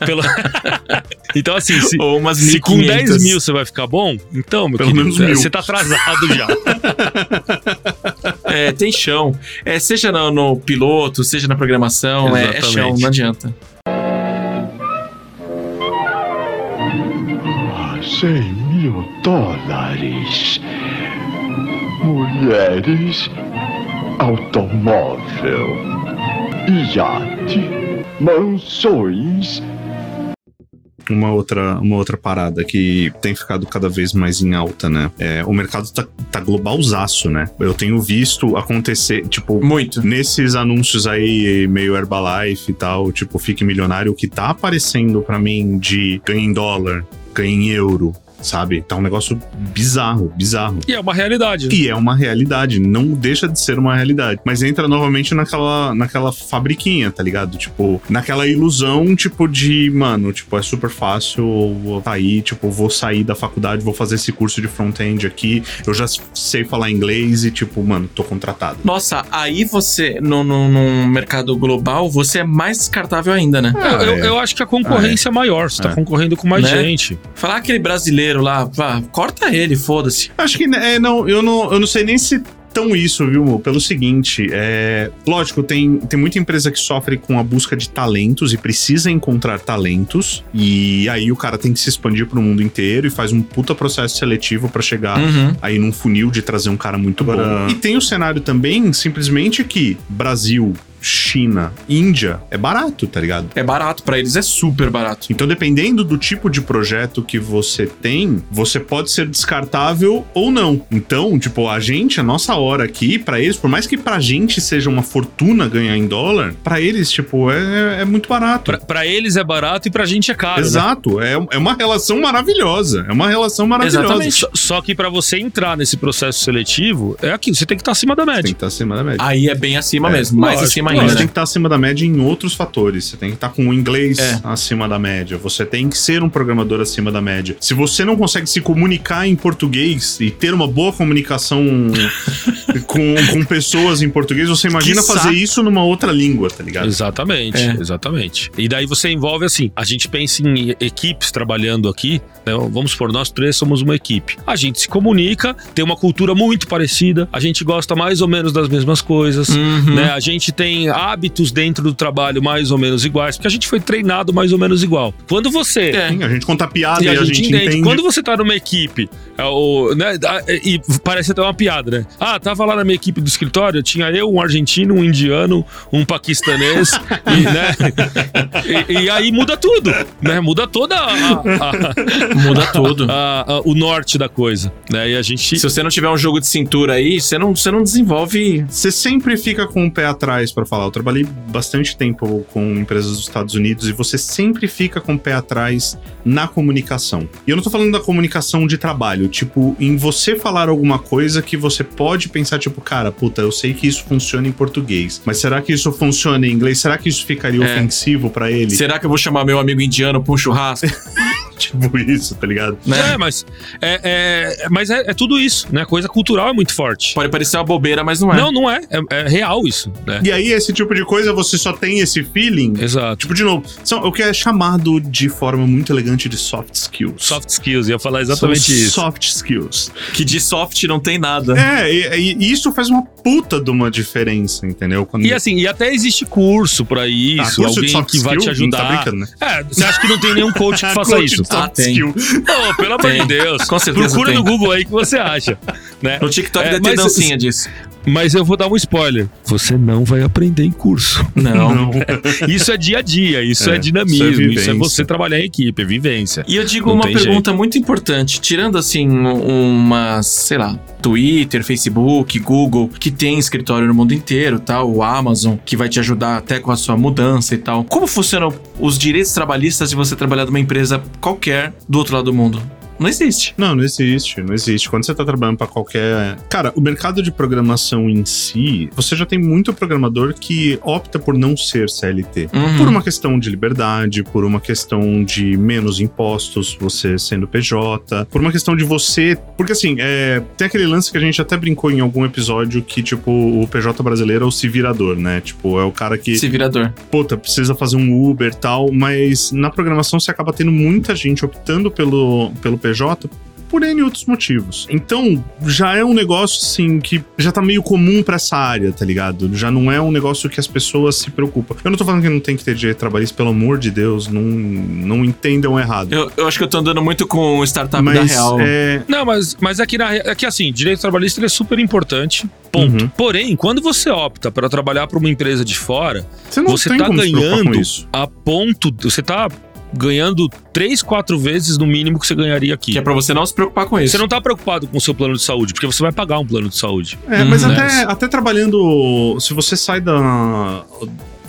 É. Pela- então, assim, se, Ou umas se com 1.500. 10 mil você vai ficar bom, então, meu Pelo querido, menos mil. você tá atrasado já. É, tem chão. É, seja no, no piloto, seja na programação, é, é chão, não adianta. 100 mil dólares. Mulheres, automóvel, iate, mansões. Uma outra, uma outra parada que tem ficado cada vez mais em alta, né? É, o mercado tá, tá globalzaço, né? Eu tenho visto acontecer, tipo, Muito. nesses anúncios aí, meio Herbalife e tal, tipo, fique milionário, o que tá aparecendo pra mim de ganha em dólar, ganha em euro, sabe? Tá um negócio bizarro, bizarro. E é uma realidade. né? E é uma realidade, não deixa de ser uma realidade. Mas entra novamente naquela, naquela fabriquinha, tá ligado? Tipo, naquela ilusão, tipo, de, mano, tipo, é super fácil, tá aí, tipo, vou sair da faculdade, vou fazer esse curso de front-end aqui, eu já sei falar inglês e, tipo, mano, tô contratado. Nossa, aí você, no, no, no mercado global, você é mais descartável ainda, né? Eu, eu- eu acho que a concorrência é maior, você tá É. concorrendo com mais Né? gente. Falar aquele brasileiro lá, pá, corta ele, foda-se. Acho que, é, não, eu não, eu não sei nem se tão isso, viu, Mo? Pelo seguinte, é... Lógico, tem, tem muita empresa que sofre com a busca de talentos e precisa encontrar talentos, e aí o cara tem que se expandir pro mundo inteiro e faz um puta processo seletivo pra chegar Uhum. aí num funil de trazer um cara muito bom. E tem o cenário também, simplesmente, que Brasil, China, Índia, é barato, tá ligado? É barato, pra eles é super barato. Então, dependendo do tipo de projeto que você tem, você pode ser descartável ou não. Então, tipo, a gente, a nossa hora aqui, pra eles, por mais que pra gente seja uma fortuna ganhar em dólar, pra eles, tipo, é, é muito barato. Pra, pra eles é barato e pra gente é caro. né? Exato, é, é uma relação maravilhosa. É uma relação maravilhosa. Exatamente. Só, só que pra você entrar nesse processo seletivo, é aquilo, você tem que estar acima da Tem que média. estar acima da média. Aí é bem acima É, mesmo, mais lógico, Não, ainda, você né? tem que estar acima da média em outros fatores. Você tem que estar com o inglês É. acima da média. Você tem que ser um programador acima da média. Se você não consegue se comunicar em português e ter uma boa comunicação com, com pessoas em português, você imagina fazer isso numa outra língua, tá ligado? Exatamente, É. exatamente. E daí você envolve assim, a gente pensa em equipes trabalhando aqui, né? Vamos supor, nós três somos uma equipe. A gente se comunica, tem uma cultura muito parecida, a gente gosta mais ou menos das mesmas coisas, Uhum. né? A gente tem hábitos dentro do trabalho mais ou menos iguais, porque a gente foi treinado mais ou menos igual. Quando você É. Sim, a gente conta piada e a, gente, entende. entende. Quando você tá numa equipe, é, o, né, a- e parece até uma piada, né? Ah, tava lá na minha equipe do escritório, tinha eu, um argentino, um indiano, um paquistanês, e, né? E, e aí muda tudo, né? Muda toda a- a- Muda tudo. a- a- o norte da coisa, né? E a gente... Se você não tiver um jogo de cintura aí, você não, você não desenvolve. Você sempre fica com o pé atrás falar. Eu trabalhei bastante tempo com empresas dos Estados Unidos e você sempre fica com o pé atrás na comunicação. E eu não tô falando da comunicação de trabalho, tipo, em você falar alguma coisa que você pode pensar, tipo, cara, puta, eu sei que isso funciona em português, mas será que isso funciona em inglês? Será que isso ficaria É. ofensivo pra ele? Será que eu vou chamar meu amigo indiano pra um churrasco? Tipo isso, tá ligado? né? É, mas, é, é- mas é, é tudo isso, né? A coisa cultural é muito forte. Pode parecer uma bobeira, mas não é. Não, não é. É, é real isso, né? E aí, esse tipo de coisa, você só tem esse feeling. Exato. Tipo, de novo, são o que é chamado de forma muito elegante de soft skills. Soft skills, ia falar exatamente São isso. Soft skills. Que de soft não tem nada. É, e, e isso faz uma puta de uma diferença, entendeu? Quando E assim, e até existe curso pra isso, Ah, curso de alguém soft que vai te tá ajudar. brincando, né? É, você acha que não tem nenhum coach que faça Coach isso? Soft Ah, tem. skill. Pô, pelo amor de Deus. Com certeza Procura tem. no Google aí que você acha. Né? No TikTok É, deve ter mas- dancinha disso. Mas eu vou dar um spoiler. Você não vai aprender em curso. Não. Isso é dia a dia, isso é, É, dinamismo, isso é isso é, você trabalhar em equipe, é vivência. E eu digo Não uma pergunta muito importante. Tirando assim, um- uma, sei lá, Twitter, Facebook, Google, que tem escritório no mundo inteiro, tal, o Amazon, que vai te ajudar até com a sua mudança e tal. Como funcionam os direitos trabalhistas de você trabalhar numa empresa qualquer do outro lado do mundo? Não existe. Não, não existe, não existe. Quando você tá trabalhando pra qualquer. Cara, o mercado de programação em si, você já tem muito programador que opta por não ser CLT. Uhum. Por uma questão de liberdade, por uma questão de menos impostos, você sendo PJ, por uma questão de você. Porque assim, é, tem aquele lance que a gente até brincou em algum episódio que, tipo, o PJ brasileiro é o se virador, né? Tipo, é o cara que Se virador. puta, precisa fazer um Uber e tal, mas na programação você acaba tendo muita gente optando pelo, pelo PJ por N outros motivos. Então, já é um negócio, assim, que já tá meio comum pra essa área, tá ligado? Já não é um negócio que as pessoas se preocupam. Eu não tô falando que não tem que ter direito trabalhista, pelo amor de Deus, não, não entendam errado. Eu, eu acho que eu tô andando muito com o startup da mas, real. é... Não, mas, mas aqui, na, aqui assim, direito trabalhista ele é super importante, ponto. Uhum. Porém, quando você opta para trabalhar para uma empresa de fora, Você não você tem tá ganhando isso. a ponto. Você tá ganhando três, quatro vezes no mínimo que você ganharia aqui. Que é pra você não se preocupar com isso. Você não tá preocupado com o seu plano de saúde, porque você vai pagar um plano de saúde. É, mas Uhum. até, até trabalhando. Se você sai da.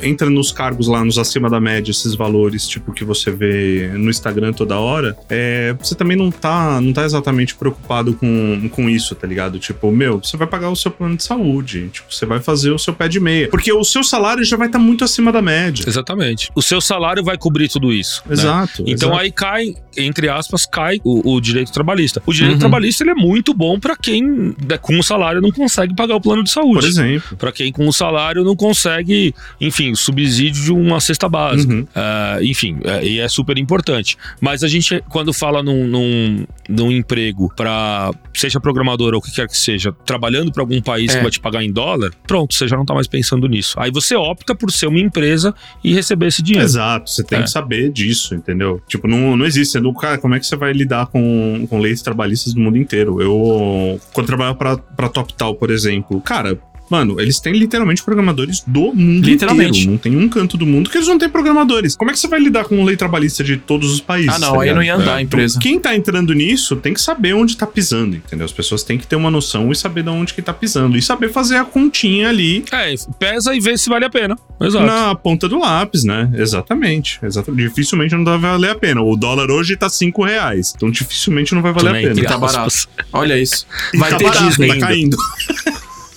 Entra nos cargos lá, nos acima da média, esses valores, tipo, que você vê no Instagram toda hora, é, você também não tá, não tá exatamente preocupado com, com isso, tá ligado? Tipo, meu, você vai pagar o seu plano de saúde, tipo, você vai fazer o seu pé de meia. Porque o seu salário já vai estar muito acima da média. Exatamente. O seu salário vai cobrir tudo isso. né? Exato. Então exato. aí cai, entre aspas, cai o, o direito trabalhista. O direito Uhum. trabalhista ele é muito bom pra quem né, com o salário não consegue pagar o plano de Por saúde. exemplo. Pra quem com o salário não consegue, enfim, subsídio de uma cesta básica. Uhum. Ah, enfim, é, e é super importante. Mas a gente, quando fala num, num, num emprego para seja programador ou o que quer que seja, trabalhando para algum país É. que vai te pagar em dólar, pronto, você já não tá mais pensando nisso. Aí você opta por ser uma empresa e receber esse dinheiro. Exato, você tem É. que saber disso, entendeu? Tipo, não, não existe. Sendo, cara, como é que você vai lidar com, com leis trabalhistas do mundo inteiro? Eu, quando trabalhava pra, pra TopTal, por exemplo, cara. Mano, eles têm literalmente programadores do mundo Literalmente. inteiro. Não tem um canto do mundo que eles não têm programadores. Como é que você vai lidar com lei trabalhista de todos os países? Ah, não, tá aí não ia andar a Então, empresa. quem tá entrando nisso tem que saber onde tá pisando, entendeu? As pessoas têm que ter uma noção e saber de onde que tá pisando. E saber fazer a continha ali É, pesa e vê se vale a pena. Exato. na ponta do lápis, né? Exatamente. Exatamente. Dificilmente não vai valer a pena. O dólar hoje tá 5 reais. Então dificilmente não vai valer a Também, pena. entre Tá barato. Olha isso. E Vai tá ter barato, Disney tá caindo.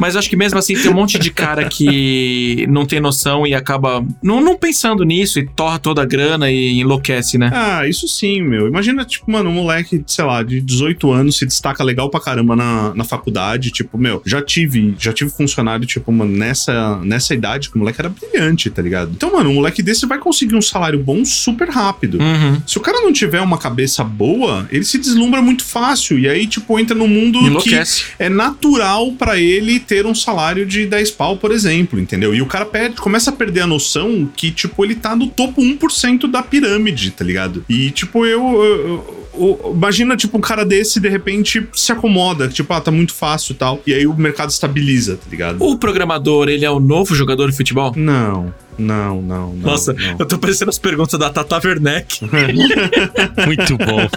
Mas acho que mesmo assim tem um monte de cara que não tem noção e acaba não, não pensando nisso e torra toda a grana e enlouquece, né? Ah, isso sim, meu. Imagina, tipo, mano, um moleque, sei lá, de 18 anos se destaca legal pra caramba na, na faculdade. Tipo, meu, já tive, já tive funcionário, tipo, mano, nessa, nessa idade que o moleque era brilhante, tá ligado? Então, mano, um moleque desse vai conseguir um salário bom super rápido. Uhum. Se o cara não tiver uma cabeça boa, ele se deslumbra muito fácil. E aí, tipo, entra num mundo que Enlouquece. é natural pra ele ter um salário de 10 pau, por exemplo, entendeu? E o cara perde, começa a perder a noção que, tipo, ele tá no topo 1% da pirâmide, tá ligado? E, tipo, eu. eu- eu- imagina, tipo, um cara desse, de repente, se acomoda, tipo, ah, tá muito fácil e tal. E aí o mercado estabiliza, tá ligado? O programador, ele é o novo jogador de futebol? Não, não, não, não. Nossa, não. eu tô parecendo as perguntas da Tata Werneck. Muito bom.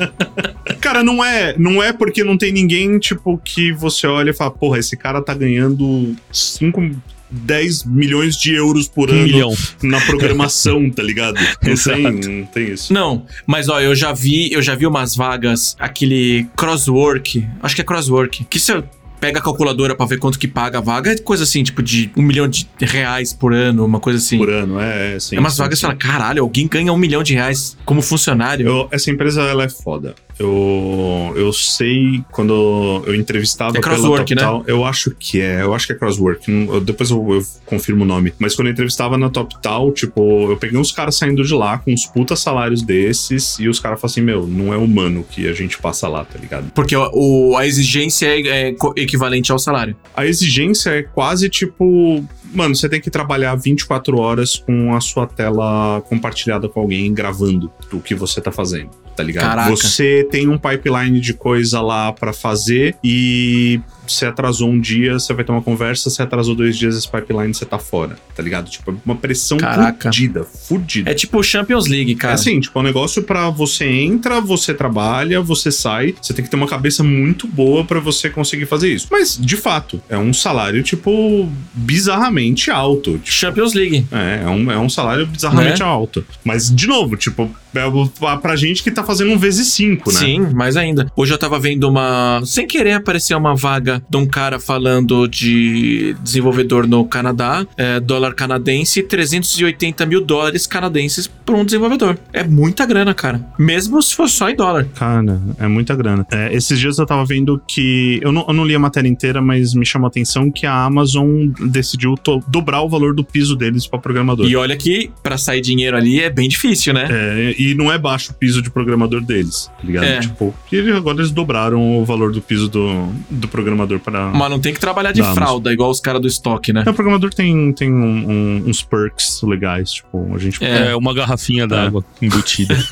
Cara, não é, não é porque não tem ninguém, tipo, que você olha e fala, porra, esse cara tá ganhando 5, 10 milhões de euros por Um ano milhão. na programação, tá ligado? Não Exato. tem, não tem isso. Não, mas ó, eu já vi, eu já vi umas vagas, aquele crosswork, acho que é crosswork, que você pega a calculadora pra ver quanto que paga a vaga, é coisa assim, tipo de um milhão de reais por ano, uma coisa assim. Por ano, é, é sim. é umas sim, vagas que sim. fala, caralho, alguém ganha um milhão de reais como funcionário. Eu- essa empresa, ela é foda. Eu, eu sei, quando eu entrevistava É Crosswork, pela TopTal, eu acho que é, eu acho que é Crosswork, depois eu, eu confirmo o nome. Mas quando eu entrevistava na TopTal, tipo, eu peguei uns caras saindo de lá com uns puta salários desses e os caras falam assim, meu, não é humano que a gente passa lá, tá ligado? Porque o, a exigência é, é equivalente ao salário. A exigência é quase tipo. Mano, você tem que trabalhar 24 horas com a sua tela compartilhada com alguém gravando o que você tá fazendo, tá ligado? Caraca. Você tem um pipeline de coisa lá pra fazer e você atrasou um dia, você vai ter uma conversa, você atrasou dois dias esse pipeline, você tá fora, tá ligado? Tipo, é uma pressão Caraca. fudida, fudida. É tipo Champions League, cara. É assim, tipo, é um negócio pra você entra, você trabalha, você sai. Você tem que ter uma cabeça muito boa pra você conseguir fazer isso. Mas, de fato, é um salário, tipo, bizarramente alto. Tipo, Champions League. É, é um, é um salário bizarramente Né? alto. Mas, de novo, tipo, é pra- pra gente que tá fazendo um vezes cinco, né? Sim, mais ainda. Hoje eu tava vendo uma. Sem querer apareceu uma vaga de um cara falando de desenvolvedor no Canadá, é, dólar canadense, 380 mil dólares canadenses por um desenvolvedor. É muita grana, cara. Mesmo se for só em dólar. Cara, é muita grana. É, esses dias eu tava vendo que. Eu não, eu não li a matéria inteira, mas me chamou a atenção que a Amazon decidiu dobrar o valor do piso deles pra programador. E olha que pra sair dinheiro ali é bem difícil, né? É, e não é baixo o piso de programador deles, tá ligado? É. Tipo, e agora eles dobraram o valor do piso do, do programador para. Mas não tem que trabalhar de Dá, mas- fralda, igual os caras do estoque, né? É, o programador tem, tem um- um- uns perks legais, tipo, a gente. É. É, uma garrafinha d'água embutida.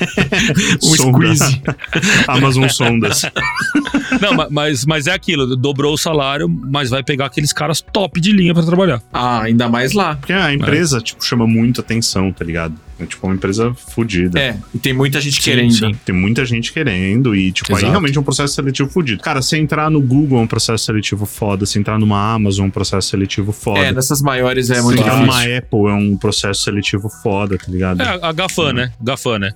Um squeeze. Amazon Sondas. Não, ma- mas, mas é aquilo, dobrou o salário, mas vai pegar aqueles caras top de linha pra trabalhar. Ah, Ah, ainda mais lá. Porque a empresa, tipo, chama muito atenção, tá ligado? É tipo uma empresa fodida. É, e tem muita gente Sim, querendo. sim. Tem muita gente querendo e, tipo, aí Exato. realmente é um processo seletivo fodido. Cara, se entrar no Google é um processo seletivo foda, se entrar numa Amazon é um processo seletivo foda. É, nessas maiores é se muito entrar difícil. numa Apple é um processo seletivo foda, tá ligado? É, a a GAFAM, né? GAFAM, né?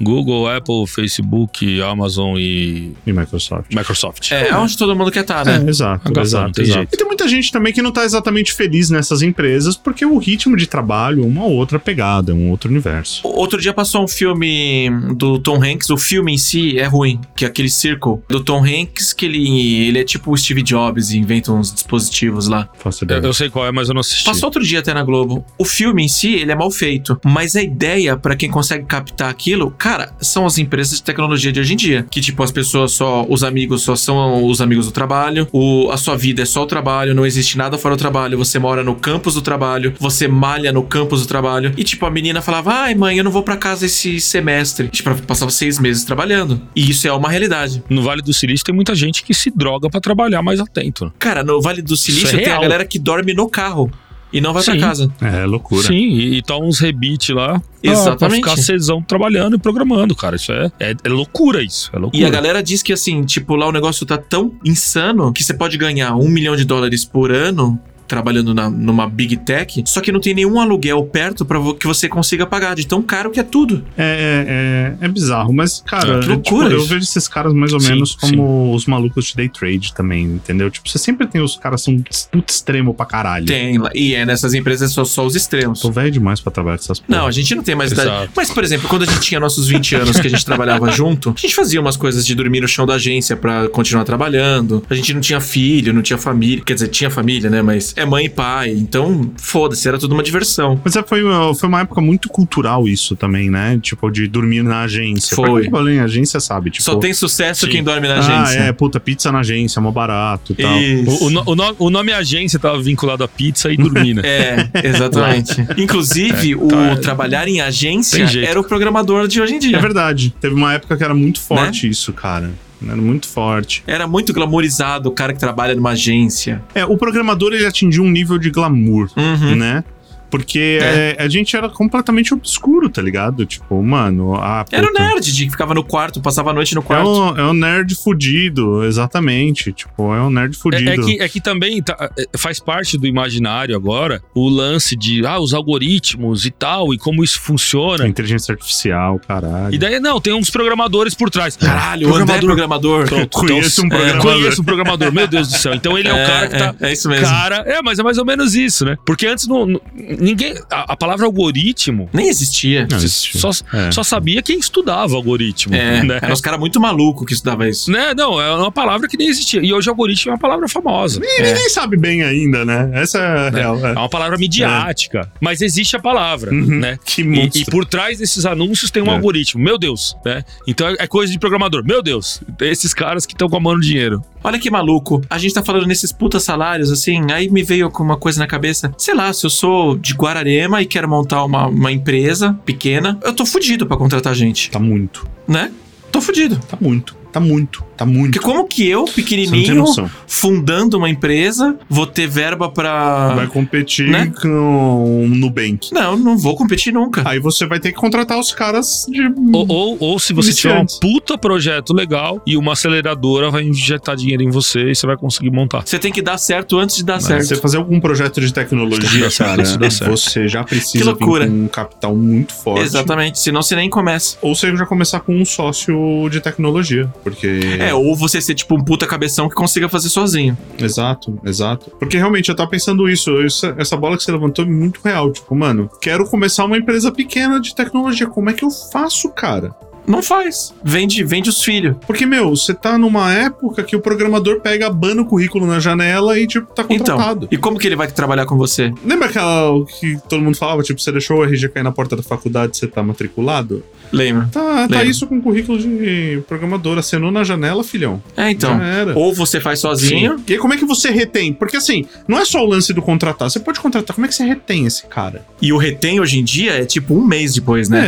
Google, Apple, Facebook, Amazon e E Microsoft. Microsoft. É, é onde todo mundo quer estar, É, né? exato, Agafão, exato, tem exato. jeito. E tem muita gente também que não tá exatamente feliz nessas empresas porque o ritmo de trabalho é uma outra pegada, é um outro universo. Outro dia passou um filme do Tom Hanks, o filme em si é ruim, que é aquele Circle do Tom Hanks, que ele, ele é tipo o Steve Jobs e inventa uns dispositivos lá. Faço Eu, ideia. eu sei qual é, mas eu não assisti. Passou outro dia até na Globo. O filme em si, ele é mal feito, mas a ideia pra quem consegue captar aquilo, cara, são as empresas de tecnologia de hoje em dia, que tipo as pessoas só, os amigos só são os amigos do trabalho, o, a sua vida é só o trabalho, não existe nada fora do trabalho, você mora no campus do trabalho, você malha no campus do trabalho. E tipo a menina falava: "Ai, mãe, eu não vou pra casa esse semestre". Tipo, ela passava seis meses trabalhando. E isso é uma realidade. No Vale do Silício tem muita gente que se droga pra trabalhar mais atento. Cara, no Vale do Silício Isso é tem a galera que dorme no carro e não vai pra Sim. casa. É loucura. Sim, e, e toma uns rebite lá. pra- Pra Exatamente. ficar cesão trabalhando e programando, cara. Isso é, é, é loucura, isso. É loucura. E a galera diz que assim, tipo, lá o negócio tá tão insano que você pode ganhar um milhão de dólares por ano trabalhando na- numa big tech, só que não tem nenhum aluguel perto pra vo- que você consiga pagar, de tão caro que é tudo. É, é, é, é bizarro, mas, cara, É, que loucura tipo, eu vejo esses caras mais ou Sim, menos como os malucos de day trade também, entendeu? Tipo, você sempre tem os caras que são puto extremo pra caralho. Tem. E é nessas empresas só, só os extremos. Tô velho demais pra trabalhar com essas porra. Não, a gente não tem mais idade. Mas, por exemplo, quando a gente tinha nossos 20 anos que a gente trabalhava junto, a gente fazia umas coisas de dormir no chão da agência pra continuar trabalhando. A gente não tinha filho, não tinha família. Quer dizer, tinha família, né? Mas é mãe e pai. Então, foda-se, era tudo uma diversão. Mas é, foi, uma- foi uma época muito cultural isso também, né? Tipo, de dormir na agência. Foi. Pra quem em agência, sabe? Tipo, Só tem sucesso Sim. quem dorme na Ah, agência. é, puta, pizza na agência, é mó barato e tal. O, o no- o no- o nome agência tava vinculado a pizza e dormir, né? É, exatamente. Inclusive, o Tá. trabalhar em agência era o programador de hoje em dia. É verdade. Teve uma época que era muito forte isso, cara. Era muito forte. Era muito glamorizado o cara que trabalha numa agência. É, o programador ele atingiu um nível de glamour, Uhum. né? Porque É. é, a gente era completamente obscuro, tá ligado? Tipo, mano, a Era o nerd de que ficava no quarto, passava a noite no É quarto. um, é um nerd fudido, exatamente. Tipo, é um nerd fudido. É, é que, é que também tá- é, faz parte do imaginário agora o lance de ah, os algoritmos e tal, e como isso funciona. Inteligência artificial, caralho. E daí, não, tem uns programadores por trás. Caralho, o André é programador. Pronto, Conheço um então, programador. Conheço um programador, meu Deus do céu. Então ele é, o cara que tá. É, é isso mesmo. Cara, é, mas é mais ou menos isso, né? Porque antes não- ninguém. A, a palavra algoritmo Nem existia. Não, existe. só, É. só sabia quem estudava algoritmo. É, né? eram os caras muito malucos que estudavam isso. Né? Não, é uma palavra que nem existia. E hoje algoritmo é uma palavra famosa. E ninguém sabe bem ainda, né? Essa é a real. É É. uma palavra midiática, mas existe a palavra, Uhum. né? Que E, monstro. e por trás desses anúncios tem um É. algoritmo, meu Deus, né? Então é, é coisa de programador, meu Deus, esses caras que estão com a mão no dinheiro. Olha que maluco. A gente tá falando nesses puta salários, assim, aí me veio com uma coisa na cabeça. Sei lá, se eu sou de Guararema e quero montar uma, uma empresa pequena, eu tô fudido pra contratar gente, Tá muito. né? Tô fudido. Tá muito. Tá muito. Tá muito. Porque como que eu, pequenininho, fundando uma empresa, vou ter verba pra... Vai competir né? com o Nubank. Não, não vou competir nunca. Aí você vai ter que contratar os caras de. Ou, ou, ou se você tiver um Iniciantes. puta projeto legal e uma aceleradora vai injetar dinheiro em você e você vai conseguir montar. Você tem que dar certo antes de dar Se certo. você fazer algum projeto de tecnologia, cara, você já Que precisa com um capital muito forte. Exatamente, senão você nem começa. Ou você já começar com um sócio de tecnologia. Porque. É, ou você ser tipo um puta cabeção que consiga fazer sozinho. Exato, exato. Porque realmente eu tava pensando isso, isso- essa bola que você levantou é muito real. Tipo, mano, quero começar uma empresa pequena de tecnologia. Como é que eu faço, cara? Não faz. Vende, vende os filhos. Porque, meu, você tá numa época que o programador pega, abana o currículo na janela e, tipo, tá Então, contratado. e como que ele vai trabalhar com você? Lembra aquela que todo mundo falava, tipo, você deixou o RG cair na porta da faculdade, você tá matriculado? Lembra? Tá, tá isso com currículo de programador. Acenou na janela, filhão. É, então. Já era. Ou você faz sozinho. E aí, como é que você retém? Porque assim, não é só o lance do contratar. Você pode contratar. Como é que você retém esse cara? E o retém hoje em dia é tipo um mês depois, né?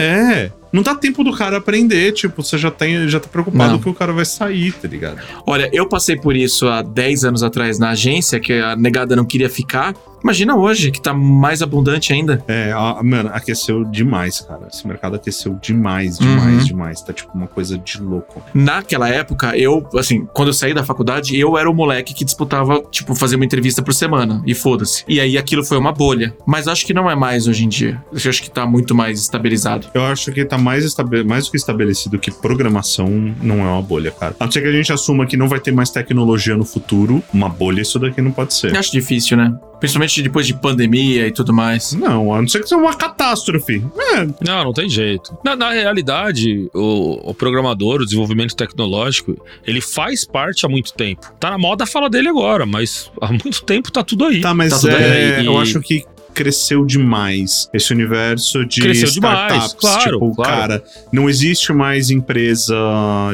É. Não dá tempo do cara aprender, tipo, você já, tem, já tá preocupado Não. que o cara vai sair, tá ligado? Olha, eu passei por isso há 10 anos atrás na agência, que a negada não queria ficar. Imagina hoje, que tá mais abundante ainda. É, a- mano, aqueceu demais, cara. Esse mercado aqueceu demais, demais, Uhum. demais. Tá tipo uma coisa de louco. Naquela época, eu, assim, quando eu saí da faculdade, eu era o moleque que disputava, tipo, fazer uma entrevista por semana. E foda-se. E aí aquilo foi uma bolha. Mas acho que não é mais hoje em dia. Eu acho que tá muito mais estabilizado. Eu acho que tá mais, estabe- mais do que estabelecido que programação não é uma bolha, cara. A não ser que a gente assuma que não vai ter mais tecnologia no futuro, uma bolha isso daqui não pode ser. Eu acho difícil, né? Principalmente depois de pandemia e tudo mais. Não, a não ser que seja uma catástrofe. É, Não, não tem jeito. Na, na realidade, o, o programador, o desenvolvimento tecnológico, ele faz parte há muito tempo. Tá na moda fala dele agora, mas há muito tempo tá tudo aí. Tá, mas Tá tudo é, bem. eu acho que cresceu demais esse universo de Cresceu startups. demais, claro, tipo, claro. cara, não existe mais empresa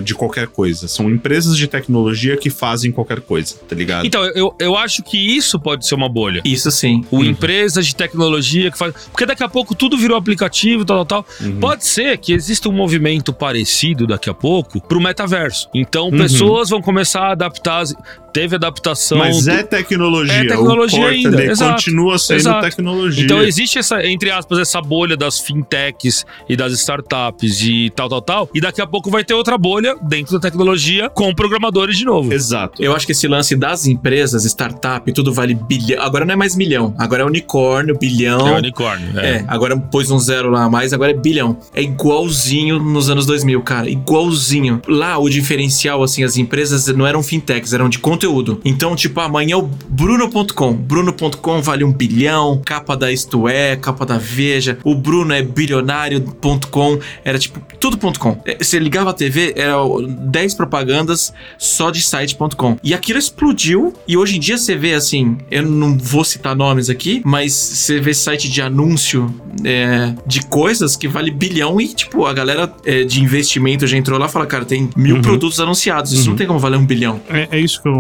de qualquer coisa. São empresas de tecnologia que fazem qualquer coisa, tá ligado? Então, eu, eu acho que isso pode ser uma bolha. Isso sim. O empresas de tecnologia que faz. Porque daqui a pouco tudo virou aplicativo, tal, tal, tal. Uhum. Pode ser que exista um movimento parecido daqui a pouco pro metaverso. Então, Uhum. pessoas vão começar a adaptar. Teve adaptação. Mas do- é tecnologia. É tecnologia ainda, exato, continua sendo exato. tecnologia. Então existe essa, entre aspas, essa bolha das fintechs e das startups e tal, tal, tal. E daqui a pouco vai ter outra bolha dentro da tecnologia com programadores de novo. Exato. Eu acho que esse lance das empresas, startup, tudo vale bilhão. Agora não é mais milhão, agora é unicórnio, bilhão. É unicórnio. É. É, agora pôs um zero lá a mais, agora é bilhão. É igualzinho nos anos 2000, cara. Igualzinho. Lá, o diferencial, assim, as empresas não eram fintechs, eram de conteúdo. Então, tipo, amanhã o Bruno.com. Bruno.com vale um bilhão. Capa da Isto É, capa da Veja. O Bruno é bilionário.com. Era tipo, tudo.com. É, Você ligava a TV, era 10 propagandas só de site.com. E aquilo explodiu. E hoje em dia você vê, assim, eu não vou citar nomes aqui, mas você vê site de anúncio é, de coisas que vale bilhão e, tipo, a galera é, de investimento já entrou lá e fala, cara, tem mil Uhum. produtos anunciados. Isso não tem como valer um bilhão. É, é isso que eu,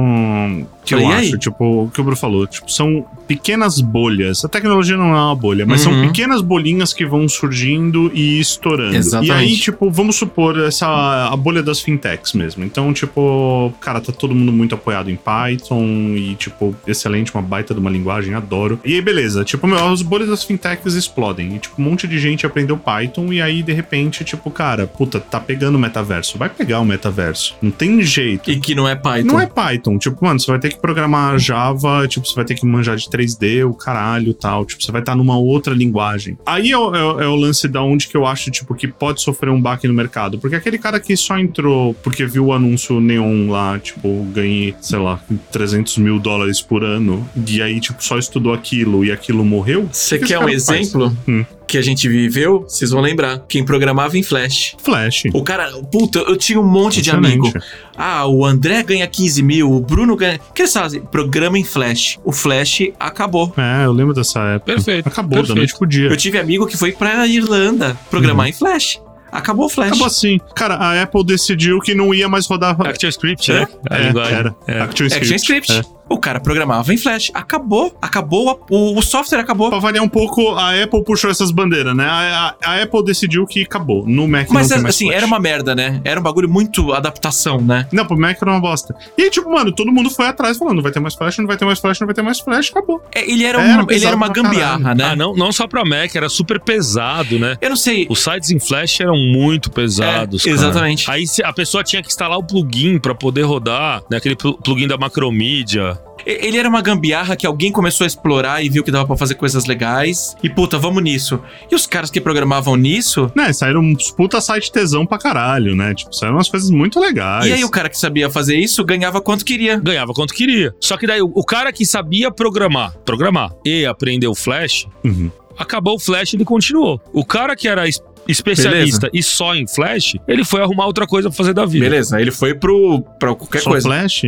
que eu acho, tipo, o que o Bruno falou. Tipo, são pequenas bolhas. A tecnologia não é uma bolha, mas são Uhum. pequenas bolinhas que vão surgindo e estourando. Exatamente. E aí, tipo, vamos supor essa a bolha das fintechs mesmo. Então, tipo, cara, tá todo mundo muito apoiado em Python e, tipo, excelente, uma baita de uma linguagem, adoro. E aí, beleza, tipo, meu, as bolhas das fintechs explodem. E, tipo, um monte de gente aprendeu Python e aí, de repente, tipo, cara, puta, tá pegando o metaverso. Vai pegar o metaverso. Não tem jeito. E que não é Python. Não é Python. Tipo, mano, você vai ter que programar Java, tipo, você vai ter que manjar de 3D, o caralho tal. Tipo, você vai estar numa outra linguagem. Aí é o, é é o lance da onde que eu acho, tipo, que pode sofrer um baque no mercado. Porque aquele cara que só entrou porque viu o anúncio neon lá, tipo, ganhei, sei lá, 300 mil dólares por ano, e aí, tipo, só estudou aquilo e aquilo morreu. Você que quer um exemplo Hum. Que a gente viveu? Vocês vão lembrar. Quem programava em Flash. Flash. O cara, puta, eu tinha um monte de amigo. Ah, o André ganha 15 mil, o Bruno ganha. O que eles fazem? Programa em Flash. O Flash acabou. É, eu lembro dessa época. Perfeito, Acabou, da perfeito. noite pro dia. Eu tive amigo que foi pra Irlanda programar em Flash. Acabou o Flash. Acabou assim. Cara, a Apple decidiu que não ia mais rodar. ActionScript, né? A É, linguagem. era. É. ActionScript. ActionScript. É. O cara programava em Flash. Acabou. Acabou. a- o, o software acabou. Pra variar um pouco, a Apple puxou essas bandeiras, né? A, a- a Apple decidiu que acabou. No Mac Mas mais assim, Flash. era uma merda, né? Era um bagulho muito adaptação, né? Não, pro Mac era uma bosta. E aí, tipo, mano, todo mundo foi atrás falando: não vai ter mais Flash, não vai ter mais Flash, não vai ter mais Flash, acabou. É, Ele era, Era uma, ele era uma gambiarra, né? Ah, não, não só pra Mac, era super pesado, né? Eu não sei. Os sites em Flash eram muito pesados. É, cara. exatamente. Aí se- a pessoa tinha que instalar o plugin pra poder rodar, né? Aquele plu- plugin da Macromedia. E- Ele era uma gambiarra que alguém começou a explorar e viu que dava pra fazer coisas legais. E puta, vamos nisso. E os caras que programavam nisso. Né, saíram uns puta site tesão pra caralho, né? Tipo, saíram umas coisas muito legais. E aí o cara que sabia fazer isso ganhava quanto queria. Ganhava quanto queria. Só que daí o, o cara que sabia programar, programar e aprendeu Flash, Uhum. acabou o Flash ele continuou. O cara que era es- especialista e só em Flash, ele foi arrumar outra coisa pra fazer da vida. Beleza, ele foi pro, pra qualquer Só coisa. Flash,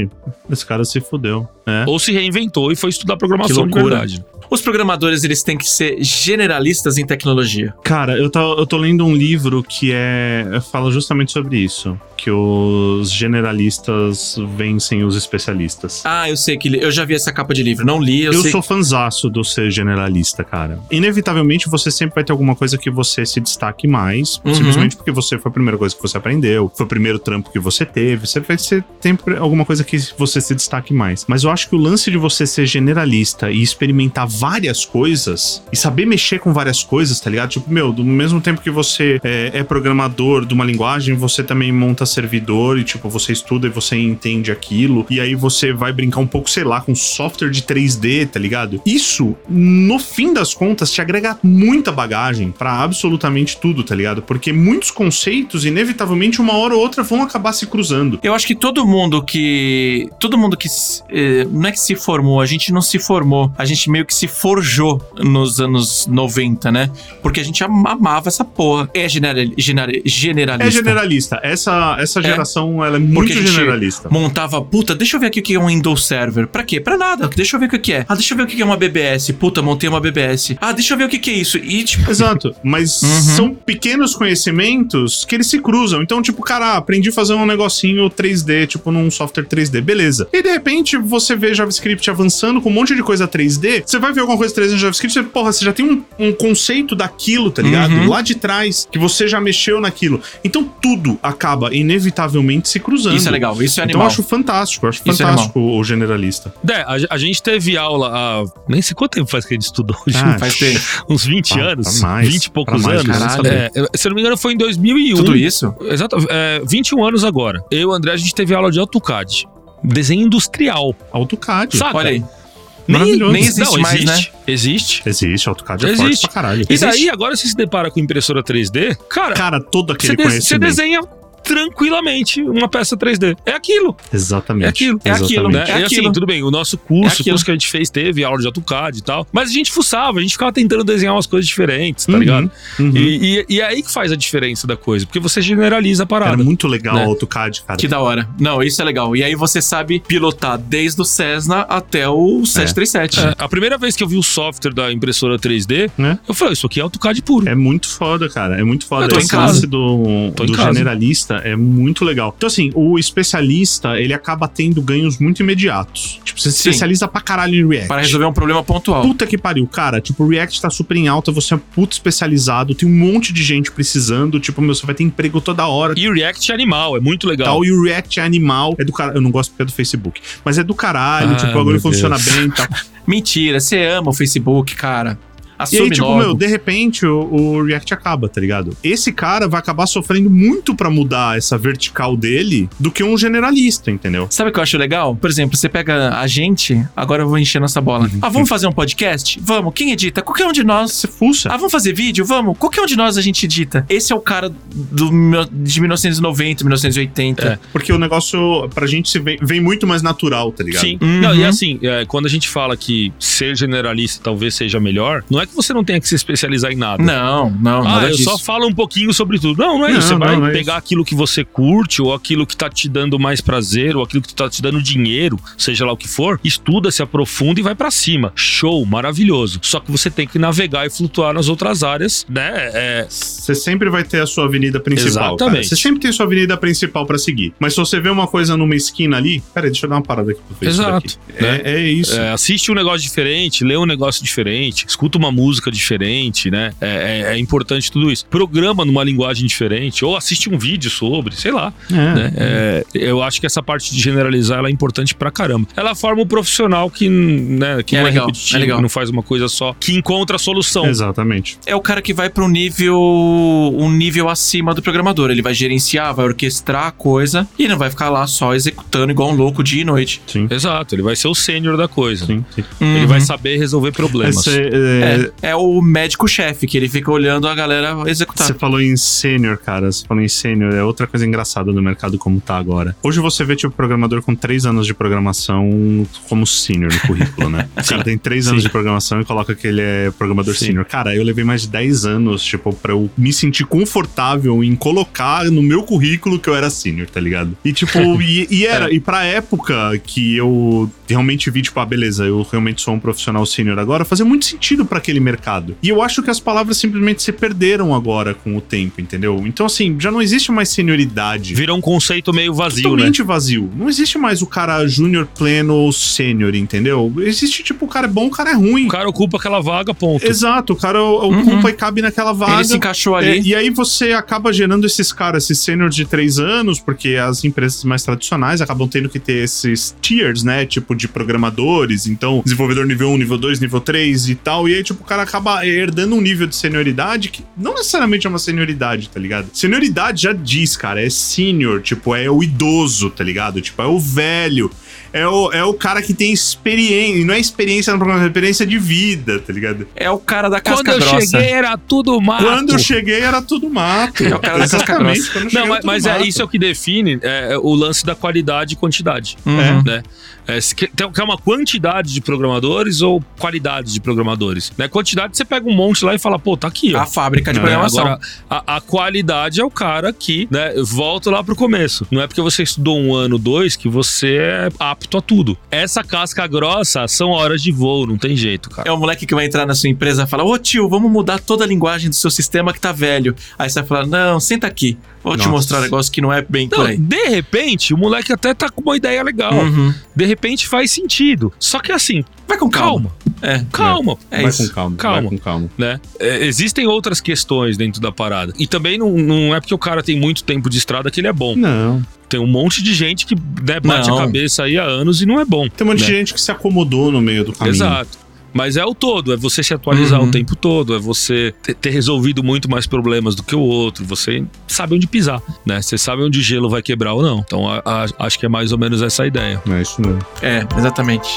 esse cara se fudeu. É. Ou se reinventou e foi estudar programação de verdade. Os programadores, eles têm que ser generalistas em tecnologia. Cara, eu tô, eu tô lendo um livro que é fala justamente sobre isso. Que os generalistas vencem os especialistas. Ah, eu sei que eu já vi essa capa de livro. Não li, eu, Eu, sei. sou fanzaço do ser generalista, cara. Inevitavelmente você sempre vai ter alguma coisa que você se destaque mais, Uhum. simplesmente porque você foi a primeira coisa que você aprendeu, foi o primeiro trampo que você teve. Você vai ser sempre alguma coisa que você se destaque mais. Mas eu acho que o lance de você ser generalista e experimentar várias coisas e saber mexer com várias coisas, tá ligado? Tipo, meu, do mesmo tempo que você é, é programador de uma linguagem, você também monta servidor e, tipo, você estuda e você entende aquilo. E aí você vai brincar um pouco, sei lá, com software de 3D, tá ligado? Isso, no fim das contas, te agrega muita bagagem pra absolutamente tudo, tá ligado? Porque muitos conceitos, inevitavelmente, uma hora ou outra vão acabar se cruzando. Eu acho que todo mundo que. Todo mundo que. eh, não é que se formou, a gente não se formou. A gente meio que se forjou nos anos 90, né? Porque a gente am- amava essa porra. É genera, genera, generalista. É generalista. Essa, essa geração, ela é muito generalista. Montava, puta, deixa eu ver aqui o que é um Windows Server. Pra quê? Pra nada. Deixa eu ver o que é. Ah, deixa eu ver o que é uma BBS. Puta, montei uma BBS. Ah, deixa eu ver o que que é isso. E, tipo, Exato, mas Uhum. são pequenos conhecimentos que eles se cruzam. Então, tipo, cara, aprendi a fazer um negocinho 3D, tipo num software 3D, beleza. E de repente você vê JavaScript avançando com um monte de coisa 3D, você vai ver alguma coisa 3D no JavaScript, você, porra, você já tem um, um conceito daquilo, tá ligado? Uhum. Lá de trás, que você já mexeu naquilo. Então tudo acaba inevitavelmente se cruzando. isso é legal. Isso é Então animal. eu acho fantástico, eu acho Isso é fantástico o generalista. É, a, a gente teve aula há. Nem sei quanto tempo faz que a gente estudou Ah, Faz tempo. Uns 20 Pra- anos. pra mais, 20 e poucos anos. caralho. É, se eu não me engano, foi em 2001. Tudo isso? Exato. É, 21 anos agora. Eu e o André, a gente teve aula de AutoCAD. Desenho industrial. AutoCAD. Saca? Olha aí. Maravilhoso. nem existe não, mais, existe, Existe. Existe, AutoCAD é Existe. forte pra caralho. E daí, agora você se depara com impressora 3D, cara, Cara, todo aquele você, de- você conhecimento. desenha tranquilamente uma peça 3D. É aquilo. Exatamente. É aquilo. É aquilo. Né? É e assim, aquilo. tudo bem, o nosso É curso, o aquilo. curso que a gente fez, teve aula de AutoCAD e tal. Mas a gente fuçava, a gente ficava tentando desenhar umas coisas diferentes, tá Uhum, ligado? uhum. E, e- e é aí que faz a diferença da coisa, porque você generaliza a parada. Era muito legal né? o AutoCAD, cara. Que da hora. Não, isso é legal. E aí você sabe pilotar desde o Cessna até o 737. É, a primeira vez que eu vi o software da impressora 3D, Né? eu falei, isso aqui é AutoCAD puro. É muito foda, cara. É muito foda. Eu tô em Esse casa. lance do, em do casa. É muito legal. Então, assim, o especialista, ele acaba tendo ganhos muito imediatos. Tipo, você se especializa pra caralho em React. Para resolver um problema pontual. Puta que pariu, cara. Tipo, o React tá super em alta, você é puto especializado, tem um monte de gente precisando. Tipo, meu, você vai ter emprego toda hora. E o React é animal, é muito legal. Tal, e o React é animal. É do caralho. Eu não gosto porque é do Facebook. Mas é do caralho. Ah, tipo, o bagulho funciona bem e tal. Mentira, você ama o Facebook, cara. E Assume aí, tipo, logo. meu, de repente o, o React acaba, tá ligado? Esse cara vai acabar sofrendo muito pra mudar essa vertical dele do que um generalista, entendeu? Sabe o que eu acho legal? Por exemplo, você pega a gente, agora eu vou encher nossa bola. Uhum. Ah, vamos fazer um podcast? Vamos. Quem edita? Qualquer um de nós. Você fuça. Ah, vamos fazer vídeo? Vamos. Qualquer um de nós a gente edita. Esse é o cara do, mil- de 1990, 1980. É. Porque o negócio, pra gente, se vem, vem muito mais natural, tá ligado? Sim. Uhum. Não, e assim, é, quando a gente fala que ser generalista talvez seja melhor, não é que você não tenha que se especializar em nada. Não, não, Ah, eu disso. só falo um pouquinho sobre tudo. Não, não é Não, isso. Você não, vai não é pegar aquilo que você curte, ou aquilo que tá te dando mais prazer, ou aquilo que tá te dando dinheiro, seja lá o que for, estuda, se aprofunda e vai pra cima. Show, maravilhoso. Só que você tem que navegar e flutuar nas outras áreas, né? É, Você sempre vai ter a sua avenida principal. cara. Exatamente. Você sempre tem a sua avenida principal pra seguir. Mas se você vê uma coisa numa esquina ali. Pera aí, deixa eu dar uma parada aqui pro Facebook. Exato, aqui. né? É, é isso. É, assiste um negócio diferente, lê um negócio diferente, escuta uma música diferente, né? É, é- é importante tudo isso. Programa numa linguagem diferente, ou assiste um vídeo sobre, sei lá. É. né? É, eu acho que essa parte de generalizar ela é importante pra caramba. Ela forma um profissional que, né, que É não é legal, repetitivo, é legal. que não faz uma coisa só, que encontra a solução. Exatamente. É o cara que vai para um nível um nível acima do programador. Ele vai gerenciar, vai orquestrar a coisa e não vai ficar lá só executando igual um louco dia e noite. Sim. Exato, ele vai ser o sênior da coisa. Sim, sim. Ele Uhum. vai saber resolver problemas. Esse, é, É, é o médico-chefe, que ele fica olhando a galera executar. Você falou em sênior, cara. Você falou em sênior. É outra coisa engraçada do mercado como tá agora. Hoje você vê, tipo, programador com três anos de programação como sênior no currículo, né? O cara tem três anos de programação e coloca que ele é programador Sim. sênior. Cara, eu levei mais de 10 anos, tipo, pra eu me sentir confortável em colocar no meu currículo que eu era sênior, tá ligado? E, tipo, e, e era. E pra época que eu realmente vi, tipo, ah, beleza, eu realmente sou um profissional sênior agora, fazia muito sentido pra naquele mercado. E eu acho que as palavras simplesmente se perderam agora com o tempo, entendeu? Então, assim, já não existe mais senioridade. Virou um conceito meio vazio, né? Totalmente vazio. Não existe mais o cara júnior pleno ou sênior, entendeu? Existe tipo, o cara é bom, o cara é ruim. O cara ocupa aquela vaga, ponto. Exato, o cara ocupa e cabe naquela vaga. Ele se encaixou ali. É, e aí você acaba gerando esses caras, esses sênior de três anos, porque as empresas mais tradicionais acabam tendo que ter esses tiers, né? Tipo de programadores. Então, desenvolvedor nível 1, nível 2, nível 3 e tal. E aí, tipo, o cara acaba herdando um nível de senioridade que não necessariamente é uma senioridade, tá ligado? Senioridade já diz, cara, é senior, tipo, é o idoso, tá ligado? Tipo, é o velho. É o, é o cara que tem experiência. E não é experiência no programa, é experiência de vida, tá ligado? É o cara da casca Quando eu grossa. cheguei era tudo mato. Quando eu cheguei era tudo mato. É o cara da casca grossa. quando eu cheguei Não, mas, mas é, isso é o que define é, o lance da qualidade e quantidade. Uhum. Né? É, quer, tem- quer uma quantidade de programadores ou qualidade de programadores? Né? Quantidade, você pega um monte lá e fala, pô, tá aqui, ó. A fábrica de É, programação. Agora, a, a qualidade é o cara que, né, volta lá pro começo. Não é porque você estudou um ano, dois, que você é apto a tudo. Essa casca grossa são horas de voo, não tem jeito, cara. É o moleque que vai entrar na sua empresa e falar: Ô tio, vamos mudar toda a linguagem do seu sistema que tá velho. Aí você vai falar: Não, senta aqui. Vou te Nossa. mostrar um negócio que não é bem por Não, aí. de repente, o moleque até tá com uma ideia legal. Uhum. De repente faz sentido. Só que assim, Vai com calma. calma, É. calma. É vai isso. com calma, Calma. vai com calma. né? É, existem outras questões dentro da parada. E também não, não é porque o cara tem muito tempo de estrada que ele é bom. Não. Tem um monte de gente que né, bate Não. a cabeça aí há anos e não é bom. Tem um monte né? de gente que se acomodou no meio do caminho. Exato. Mas é o todo, é você se atualizar Uhum. o tempo todo, é você ter, resolvido muito mais problemas do que o outro, você sabe onde pisar, né? Você sabe onde o gelo vai quebrar ou não. Então a- a- acho que é mais ou menos essa a ideia. É isso mesmo. É, exatamente.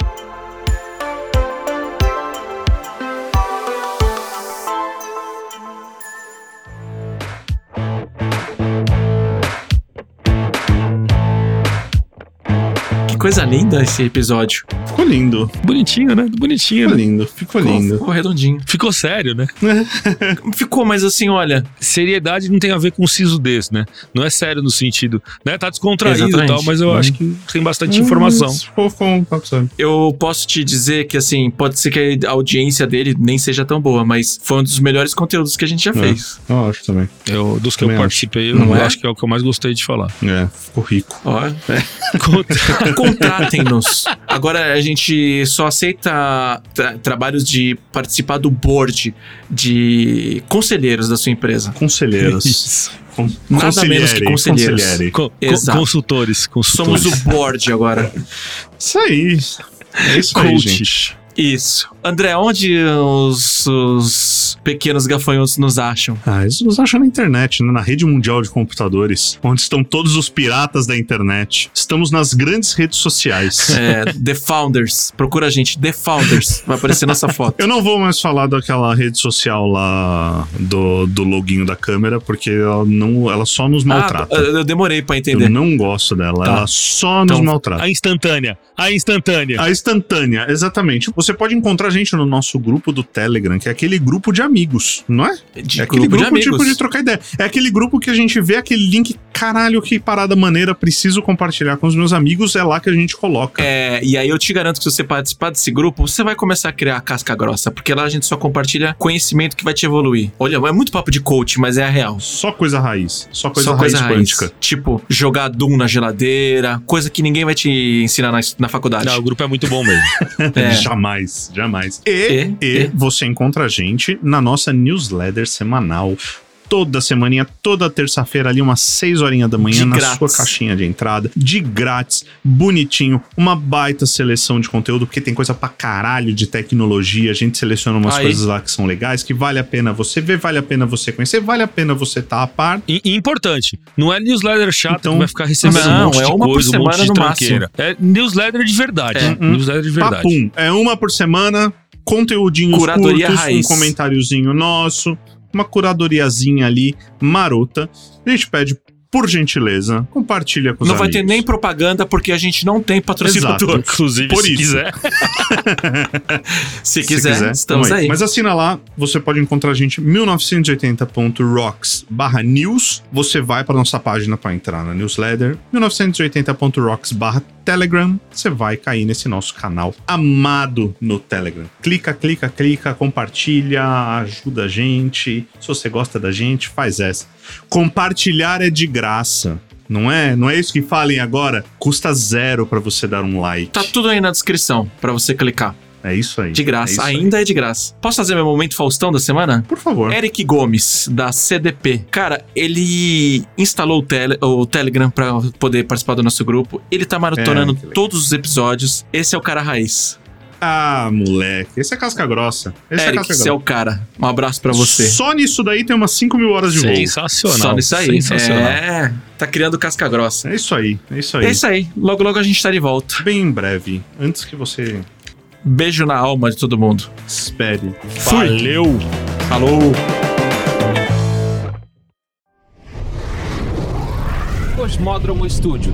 Que coisa linda esse episódio. Ficou lindo. Bonitinho, né? Bonitinho, Ficou né? lindo. Ficou Ficou, lindo. ficou redondinho. Ficou sério, né? Ficou, mas assim, olha. seriedade não tem a ver com sisudez, né? Não é sério no sentido, né? Tá descontraído e tal, mas eu Hum. acho que tem bastante informação. Hum, ficou um sério. Eu posso te dizer que, assim, pode ser que a audiência dele nem seja tão boa, mas foi um dos melhores conteúdos que a gente já fez. Eu acho também. Eu, dos que Também eu acho. participei, eu Não é? acho que é o que eu mais gostei de falar. É, ficou rico. Ó, contratem-nos. Agora a gente só aceita tra- trabalhos de participar do board de conselheiros da sua empresa. Conselheiros. Con Nada menos que conselheiros. conselheire. Co- Exato. consultores, consultores. Somos o board agora. Isso aí. É isso aí, Coach. gente. Isso. André, onde os, os pequenos gafanhotos nos acham? Ah, eles nos acham na internet, né? na rede mundial de computadores, onde estão todos os piratas da internet. Estamos nas grandes redes sociais. É, The Founders. Procura a gente, The Founders. Vai aparecer nossa foto. Eu não vou mais falar daquela rede social lá do, do loginho da câmera, porque ela, não, ela só nos maltrata. Ah, eu demorei pra Eu entender. não gosto dela, Tá. ela só nos Então, maltrata. A instantânea. A instantânea. A instantânea, exatamente. Você pode encontrar gente no nosso grupo do Telegram, que é aquele grupo de amigos, não é? De é aquele grupo, de amigos. tipo de trocar ideia. É aquele grupo que a gente vê aquele link, caralho, que parada maneira, preciso compartilhar com os meus amigos, é lá que a gente coloca. É, e aí eu te garanto que se você participar desse grupo, você vai começar a criar casca grossa, porque lá a gente só compartilha conhecimento que vai te evoluir. Olha, é muito papo de coach, mas é a real. Só coisa raiz. Só coisa só raiz coisa raiz. quântica. Tipo, jogar Doom na geladeira, coisa que ninguém vai te ensinar na, na faculdade. Não, o grupo é muito bom mesmo. É. Jamais, jamais. E, E, e, e. você encontra a gente na nossa newsletter semanal. Toda semaninha, toda terça-feira, ali, umas 6 horinhas da manhã, De na grátis. sua caixinha de entrada. De grátis, bonitinho, uma baita seleção de conteúdo, porque tem coisa pra caralho de tecnologia. A gente seleciona umas Aí. coisas lá que são legais, que vale a pena você ver, vale a pena você conhecer, vale a pena você estar a par. E, e importante, não é newsletter chato Então, que vai ficar recebendo não, um monte é de uma por coisa, um monte semana de no tranqueira. É newsletter de verdade. É. Newsletter de verdade. Papum. É uma por semana, conteúdinhos Curadoria curtos, raiz. um comentáriozinho nosso, uma curadoriazinha ali, marota. A gente pede, por gentileza, compartilha com os Não vai amigos. ter nem propaganda porque a gente não tem patrocinador. Exato. Inclusive, Por se isso. quiser. Se quiser, estamos tamo aí. Mas assina lá, você pode encontrar a gente 1980.rocks barra news. Você vai para nossa página para entrar na newsletter. 1980.rocks barra Telegram, você vai cair nesse nosso canal amado no Telegram. Clica, clica, clica, compartilha, ajuda a gente. Se você gosta da gente, faz essa. Compartilhar é de graça. Não é? Não é isso que falem agora? Custa zero pra você dar um like. Tá tudo aí na descrição pra você clicar. É isso aí. De É graça. aí. Ainda é de graça. Posso fazer meu momento Faustão da semana? Por favor. Eric Gomes, da CDP. Cara, ele instalou o, tele- o Telegram pra poder participar do nosso grupo. Ele tá maratonando É, todos os episódios. Esse é o cara raiz. Ah, moleque. Esse é casca grossa. Esse é Eric, casca você é grossa. o cara. Um abraço pra você. Só nisso daí tem umas 5 mil horas de voo. Sensacional. Só nisso aí. Sensacional. É, tá criando casca grossa. É isso aí. É isso aí. É isso aí. Logo, logo a gente tá de volta. Bem em breve. Antes que você Beijo na alma de todo mundo. espere. Valeu! Falou! Cosmódromo Estúdio.